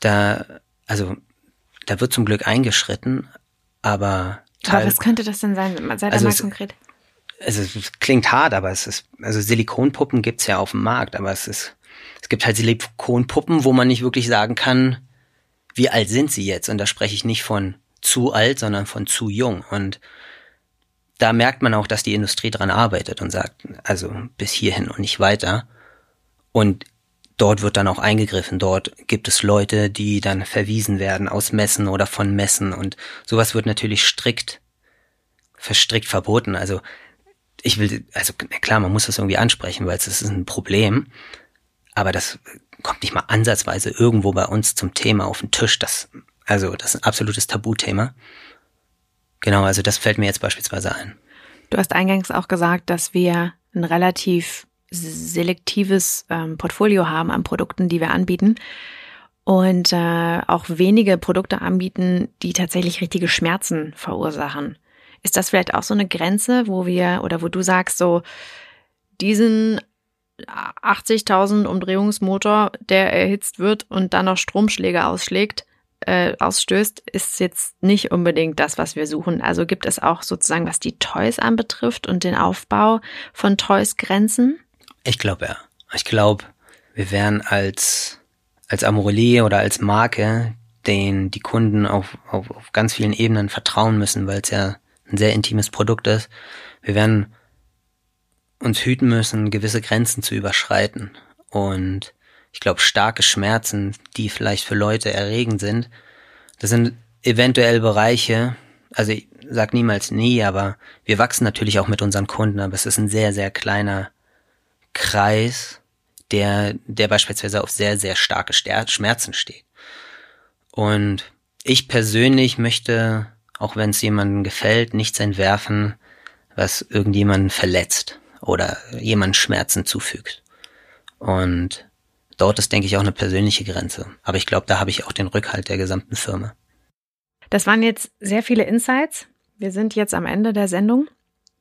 da, also, da wird zum Glück eingeschritten, aber. Aber was könnte das denn sein? Sei da also mal konkret also es klingt hart, aber es ist, also Silikonpuppen gibt's ja auf dem Markt, aber es ist, es gibt halt Silikonpuppen, wo man nicht wirklich sagen kann, wie alt sind sie jetzt? Und da spreche ich nicht von zu alt, sondern von zu jung. Und da merkt man auch, dass die Industrie dran arbeitet und sagt, also bis hierhin und nicht weiter. Und dort wird dann auch eingegriffen. Dort gibt es Leute, die dann verwiesen werden aus Messen oder von Messen und sowas wird natürlich strikt verstrickt verboten. Also ich will, also klar, man muss das irgendwie ansprechen, weil es ist ein Problem, aber das kommt nicht mal ansatzweise irgendwo bei uns zum Thema auf den Tisch. Das, also das ist ein absolutes Tabuthema. Genau, also das fällt mir jetzt beispielsweise ein. Du hast eingangs auch gesagt, dass wir ein relativ selektives ähm, Portfolio haben an Produkten, die wir anbieten und äh, auch wenige Produkte anbieten, die tatsächlich richtige Schmerzen verursachen. Ist das vielleicht auch so eine Grenze, wo wir oder wo du sagst, so diesen 80.000 Umdrehungsmotor, der erhitzt wird und dann noch Stromschläge ausschlägt, äh, ausstößt, ist jetzt nicht unbedingt das, was wir suchen. Also gibt es auch sozusagen, was die Toys anbetrifft und den Aufbau von Toys Grenzen? Ich glaube ja. Ich glaube, wir werden als, als Amorelie oder als Marke, den die Kunden auf, auf, auf ganz vielen Ebenen vertrauen müssen, weil es ja ein sehr intimes Produkt ist. Wir werden uns hüten müssen, gewisse Grenzen zu überschreiten. Und ich glaube, starke Schmerzen, die vielleicht für Leute erregend sind, das sind eventuell Bereiche, also ich sag niemals nie, aber wir wachsen natürlich auch mit unseren Kunden, aber es ist ein sehr, sehr kleiner Kreis, der, der beispielsweise auf sehr, sehr starke Schmerzen steht. Und ich persönlich möchte auch wenn es jemandem gefällt, nichts entwerfen, was irgendjemanden verletzt. oder jemand Schmerzen zufügt. Und dort ist, denke ich, auch eine persönliche Grenze. Aber ich glaube, da habe ich auch den Rückhalt der gesamten Firma. Das waren jetzt sehr viele Insights. Wir sind jetzt am Ende der Sendung.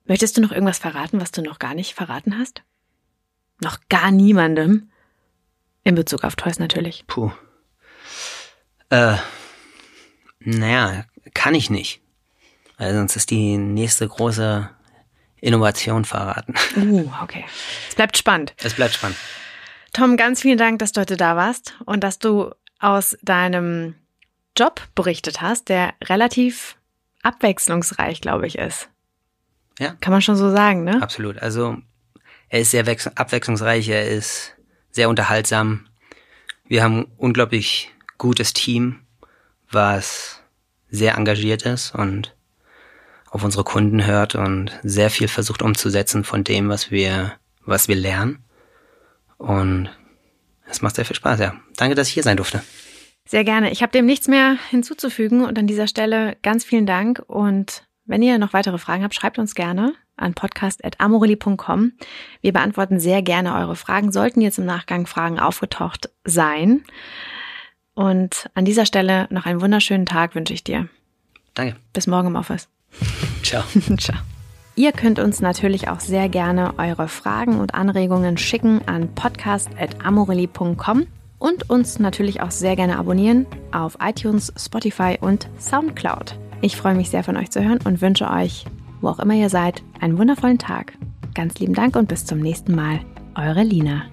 Möchtest du noch irgendwas verraten, was du noch gar nicht verraten hast? Noch gar niemandem? In Bezug auf Toys natürlich. Puh. Äh, naja, kann ich nicht. Weil sonst ist die nächste große Innovation verraten. Uh, okay. Es bleibt spannend. Es bleibt spannend. Tom, ganz vielen Dank, dass du heute da warst und dass du aus deinem Job berichtet hast, der relativ abwechslungsreich, glaube ich, ist. Ja. Kann man schon so sagen, ne? Absolut. Also er ist sehr abwechslungsreich, er ist sehr unterhaltsam. Wir haben ein unglaublich gutes Team, was sehr engagiert ist und auf unsere Kunden hört und sehr viel versucht umzusetzen von dem, was wir, was wir lernen. Und es macht sehr viel Spaß, ja. Danke, dass ich hier sein durfte. Sehr gerne. Ich habe dem nichts mehr hinzuzufügen und an dieser Stelle ganz vielen Dank. Und wenn ihr noch weitere Fragen habt, schreibt uns gerne an podcast.amorelli.com. Wir beantworten sehr gerne eure Fragen, sollten jetzt im Nachgang Fragen aufgetaucht sein. Und an dieser Stelle noch einen wunderschönen Tag wünsche ich dir. Danke. Bis morgen im Office. Ciao. Ciao. Ihr könnt uns natürlich auch sehr gerne eure Fragen und Anregungen schicken an podcast.amorelli.com und uns natürlich auch sehr gerne abonnieren auf iTunes, Spotify und Soundcloud. Ich freue mich sehr von euch zu hören und wünsche euch, wo auch immer ihr seid, einen wundervollen Tag. Ganz lieben Dank und bis zum nächsten Mal. Eure Lina.